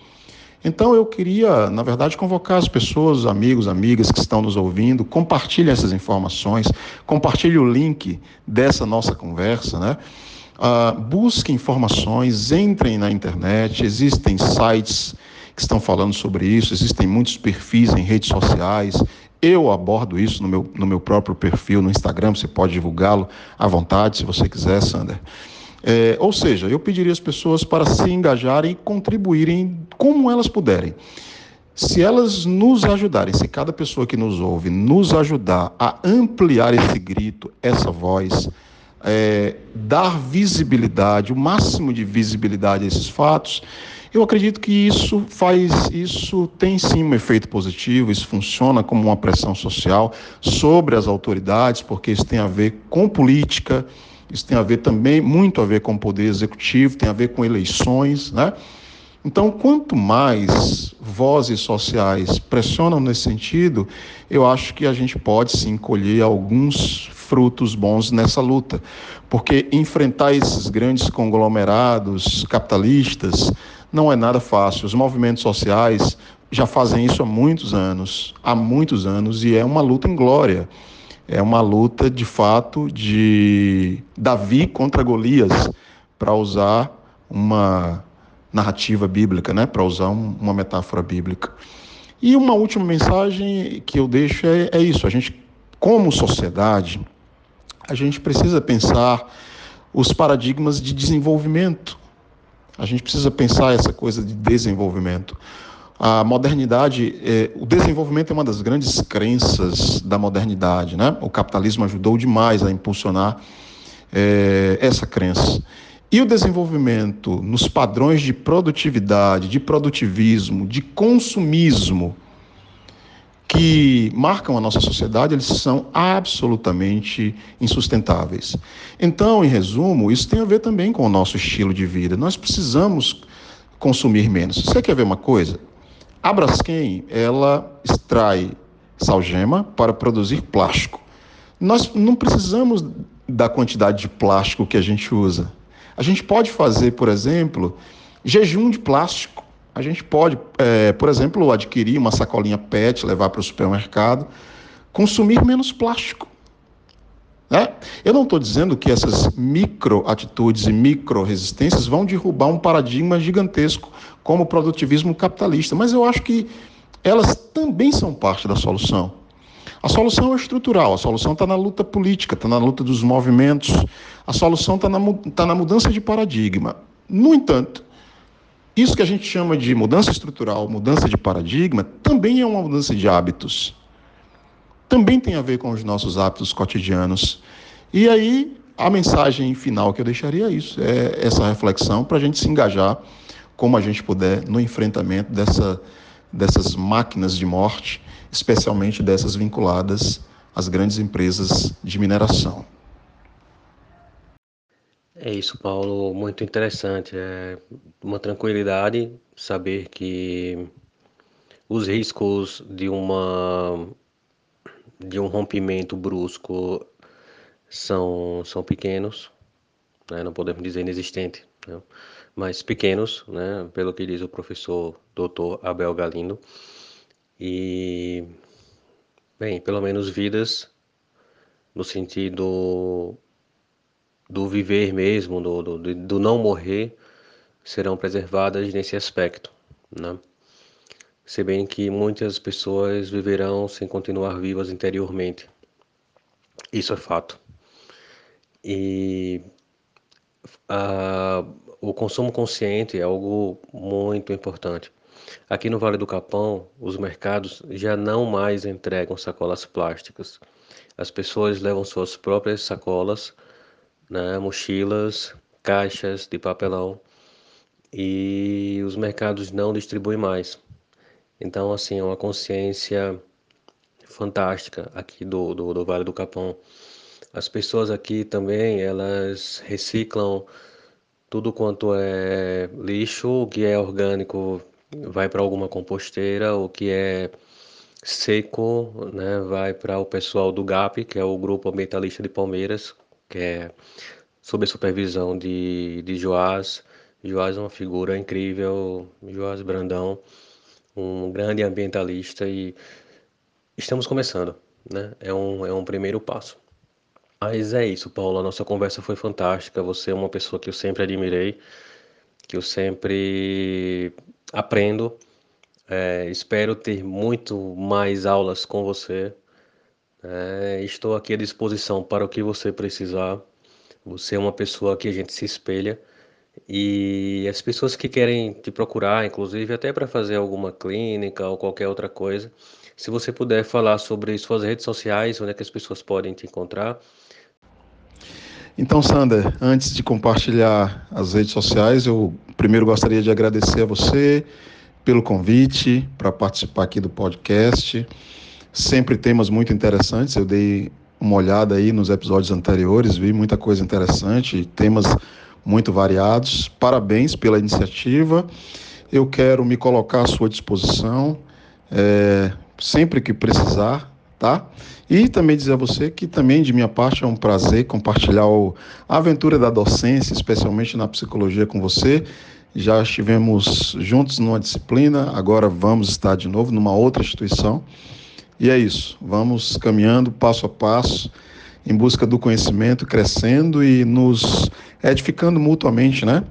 Então eu queria, na verdade, convocar as pessoas, amigos, amigas que estão nos ouvindo, compartilhem essas informações, compartilhe o link dessa nossa conversa, né? Uh, busquem informações, entrem na internet, existem sites que estão falando sobre isso, existem muitos perfis em redes sociais. Eu abordo isso no meu, no meu próprio perfil no Instagram, você pode divulgá-lo à vontade, se você quiser, Sander. É, ou seja, eu pediria às pessoas para se engajarem e contribuírem como elas puderem. Se elas nos ajudarem, se cada pessoa que nos ouve nos ajudar a ampliar esse grito, essa voz, é, dar visibilidade, o máximo de visibilidade a esses fatos, eu acredito que isso faz, isso tem sim um efeito positivo, isso funciona como uma pressão social sobre as autoridades, porque isso tem a ver com política, isso tem a ver também, muito a ver com o poder executivo, tem a ver com eleições, né? Então, quanto mais vozes sociais pressionam nesse sentido, eu acho que a gente pode sim colher alguns frutos bons nessa luta, porque enfrentar esses grandes conglomerados capitalistas não é nada fácil. Os movimentos sociais já fazem isso há muitos anos, há muitos anos, e é uma luta em glória. É uma luta, de fato, de Davi contra Golias, para usar uma narrativa bíblica, né? para usar um, uma metáfora bíblica. E uma última mensagem que eu deixo é, é isso: a gente, como sociedade, a gente precisa pensar os paradigmas de desenvolvimento. A gente precisa pensar essa coisa de desenvolvimento. A modernidade, é, o desenvolvimento é uma das grandes crenças da modernidade, né? O capitalismo ajudou demais a impulsionar é, essa crença. E o desenvolvimento nos padrões de produtividade, de produtivismo, de consumismo que marcam a nossa sociedade, eles são absolutamente insustentáveis. Então, em resumo, isso tem a ver também com o nosso estilo de vida. Nós precisamos consumir menos. Você quer ver uma coisa? A Braskem, ela extrai salgema para produzir plástico. Nós não precisamos da quantidade de plástico que a gente usa. A gente pode fazer, por exemplo, jejum de plástico. A gente pode, é, por exemplo, adquirir uma sacolinha PET, levar para o supermercado, consumir menos plástico. Né? Eu não estou dizendo que essas micro atitudes e micro resistências vão derrubar um paradigma gigantesco como o produtivismo capitalista, mas eu acho que elas também são parte da solução. A solução é estrutural, a solução está na luta política, está na luta dos movimentos, a solução está na, tá na mudança de paradigma. No entanto, isso que a gente chama de mudança estrutural, mudança de paradigma, também é uma mudança de hábitos. Também tem a ver com os nossos hábitos cotidianos. E aí, a mensagem final que eu deixaria é isso: é essa reflexão para a gente se engajar como a gente puder no enfrentamento dessa, dessas máquinas de morte especialmente dessas vinculadas às grandes empresas de mineração. É isso, Paulo, muito interessante. É uma tranquilidade saber que os riscos de uma de um rompimento brusco são são pequenos, né? não podemos dizer inexistente, né? mas pequenos, né? pelo que diz o professor Dr. Abel Galindo. E, bem, pelo menos vidas no sentido do viver mesmo, do, do, do não morrer, serão preservadas nesse aspecto, né? Se bem que muitas pessoas viverão sem continuar vivas interiormente. Isso é fato. E o consumo consciente é algo muito importante. Aqui no Vale do Capão, os mercados já não mais entregam sacolas plásticas. As pessoas levam suas próprias sacolas, né, mochilas, caixas de papelão e os mercados não distribuem mais. Então, assim, é uma consciência fantástica aqui do, do, do Vale do Capão. As pessoas aqui também, elas reciclam tudo quanto é lixo, o que é orgânico vai para alguma composteira, o que é seco, né, vai para o pessoal do GAP, que é o Grupo Ambientalista de Palmeiras, que é sob a supervisão de, de Joás. Joás é uma figura incrível, Joás Brandão, um grande ambientalista e estamos começando, né? É um, é um primeiro passo. Mas é isso, Paulo, a nossa conversa foi fantástica, você é uma pessoa que eu sempre admirei, que eu sempre aprendo. É, espero ter muito mais aulas com você. É, estou aqui à disposição para o que você precisar. Você é uma pessoa que a gente se espelha. E as pessoas que querem te procurar, inclusive até para fazer alguma clínica ou qualquer outra coisa, se você puder falar sobre suas redes sociais, onde é que as pessoas podem te encontrar. Então, Sander, antes de compartilhar as redes sociais, eu primeiro gostaria de agradecer a você pelo convite para participar aqui do podcast. Sempre temas muito interessantes. Eu dei uma olhada aí nos episódios anteriores, vi muita coisa interessante, temas muito variados. Parabéns pela iniciativa. eu quero me colocar à sua disposição é, sempre que precisar, tá? E também dizer a você que também de minha parte é um prazer compartilhar o, a aventura da docência, especialmente na psicologia com você. Já estivemos juntos numa disciplina, agora vamos estar de novo numa outra instituição. E é isso, vamos caminhando passo a passo em busca do conhecimento, crescendo e nos edificando mutuamente, né?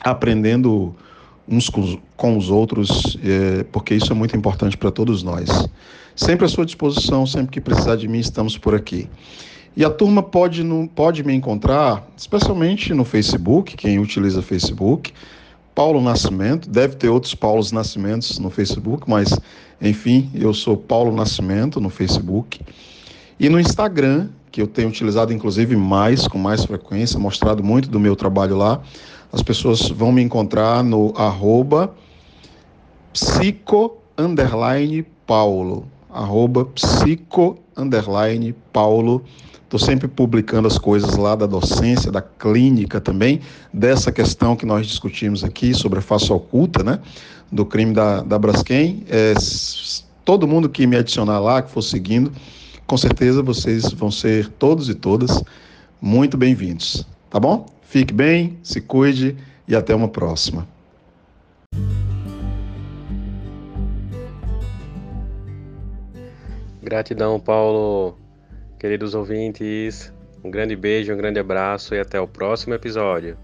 Aprendendo uns com os outros, é, porque isso é muito importante para todos nós. Sempre à sua disposição, sempre que precisar de mim, estamos por aqui. E a turma pode, pode me encontrar, especialmente no Facebook, quem utiliza Facebook, Paulo Nascimento, deve ter outros Paulos Nascimentos no Facebook, mas enfim, eu sou Paulo Nascimento no Facebook. E no Instagram, que eu tenho utilizado inclusive mais, com mais frequência, mostrado muito do meu trabalho lá, as pessoas vão me encontrar no arroba psico underline paulo, arroba psico underline paulo. Estou sempre publicando as coisas lá da docência, da clínica também, dessa questão que nós discutimos aqui sobre a face oculta, né? Do crime da, da Braskem. É, todo mundo que me adicionar lá, que for seguindo, com certeza vocês vão ser todos e todas muito bem-vindos, tá bom? Fique bem, se cuide e até uma próxima. Gratidão, Paulo. Queridos ouvintes, um grande beijo, um grande abraço e até o próximo episódio.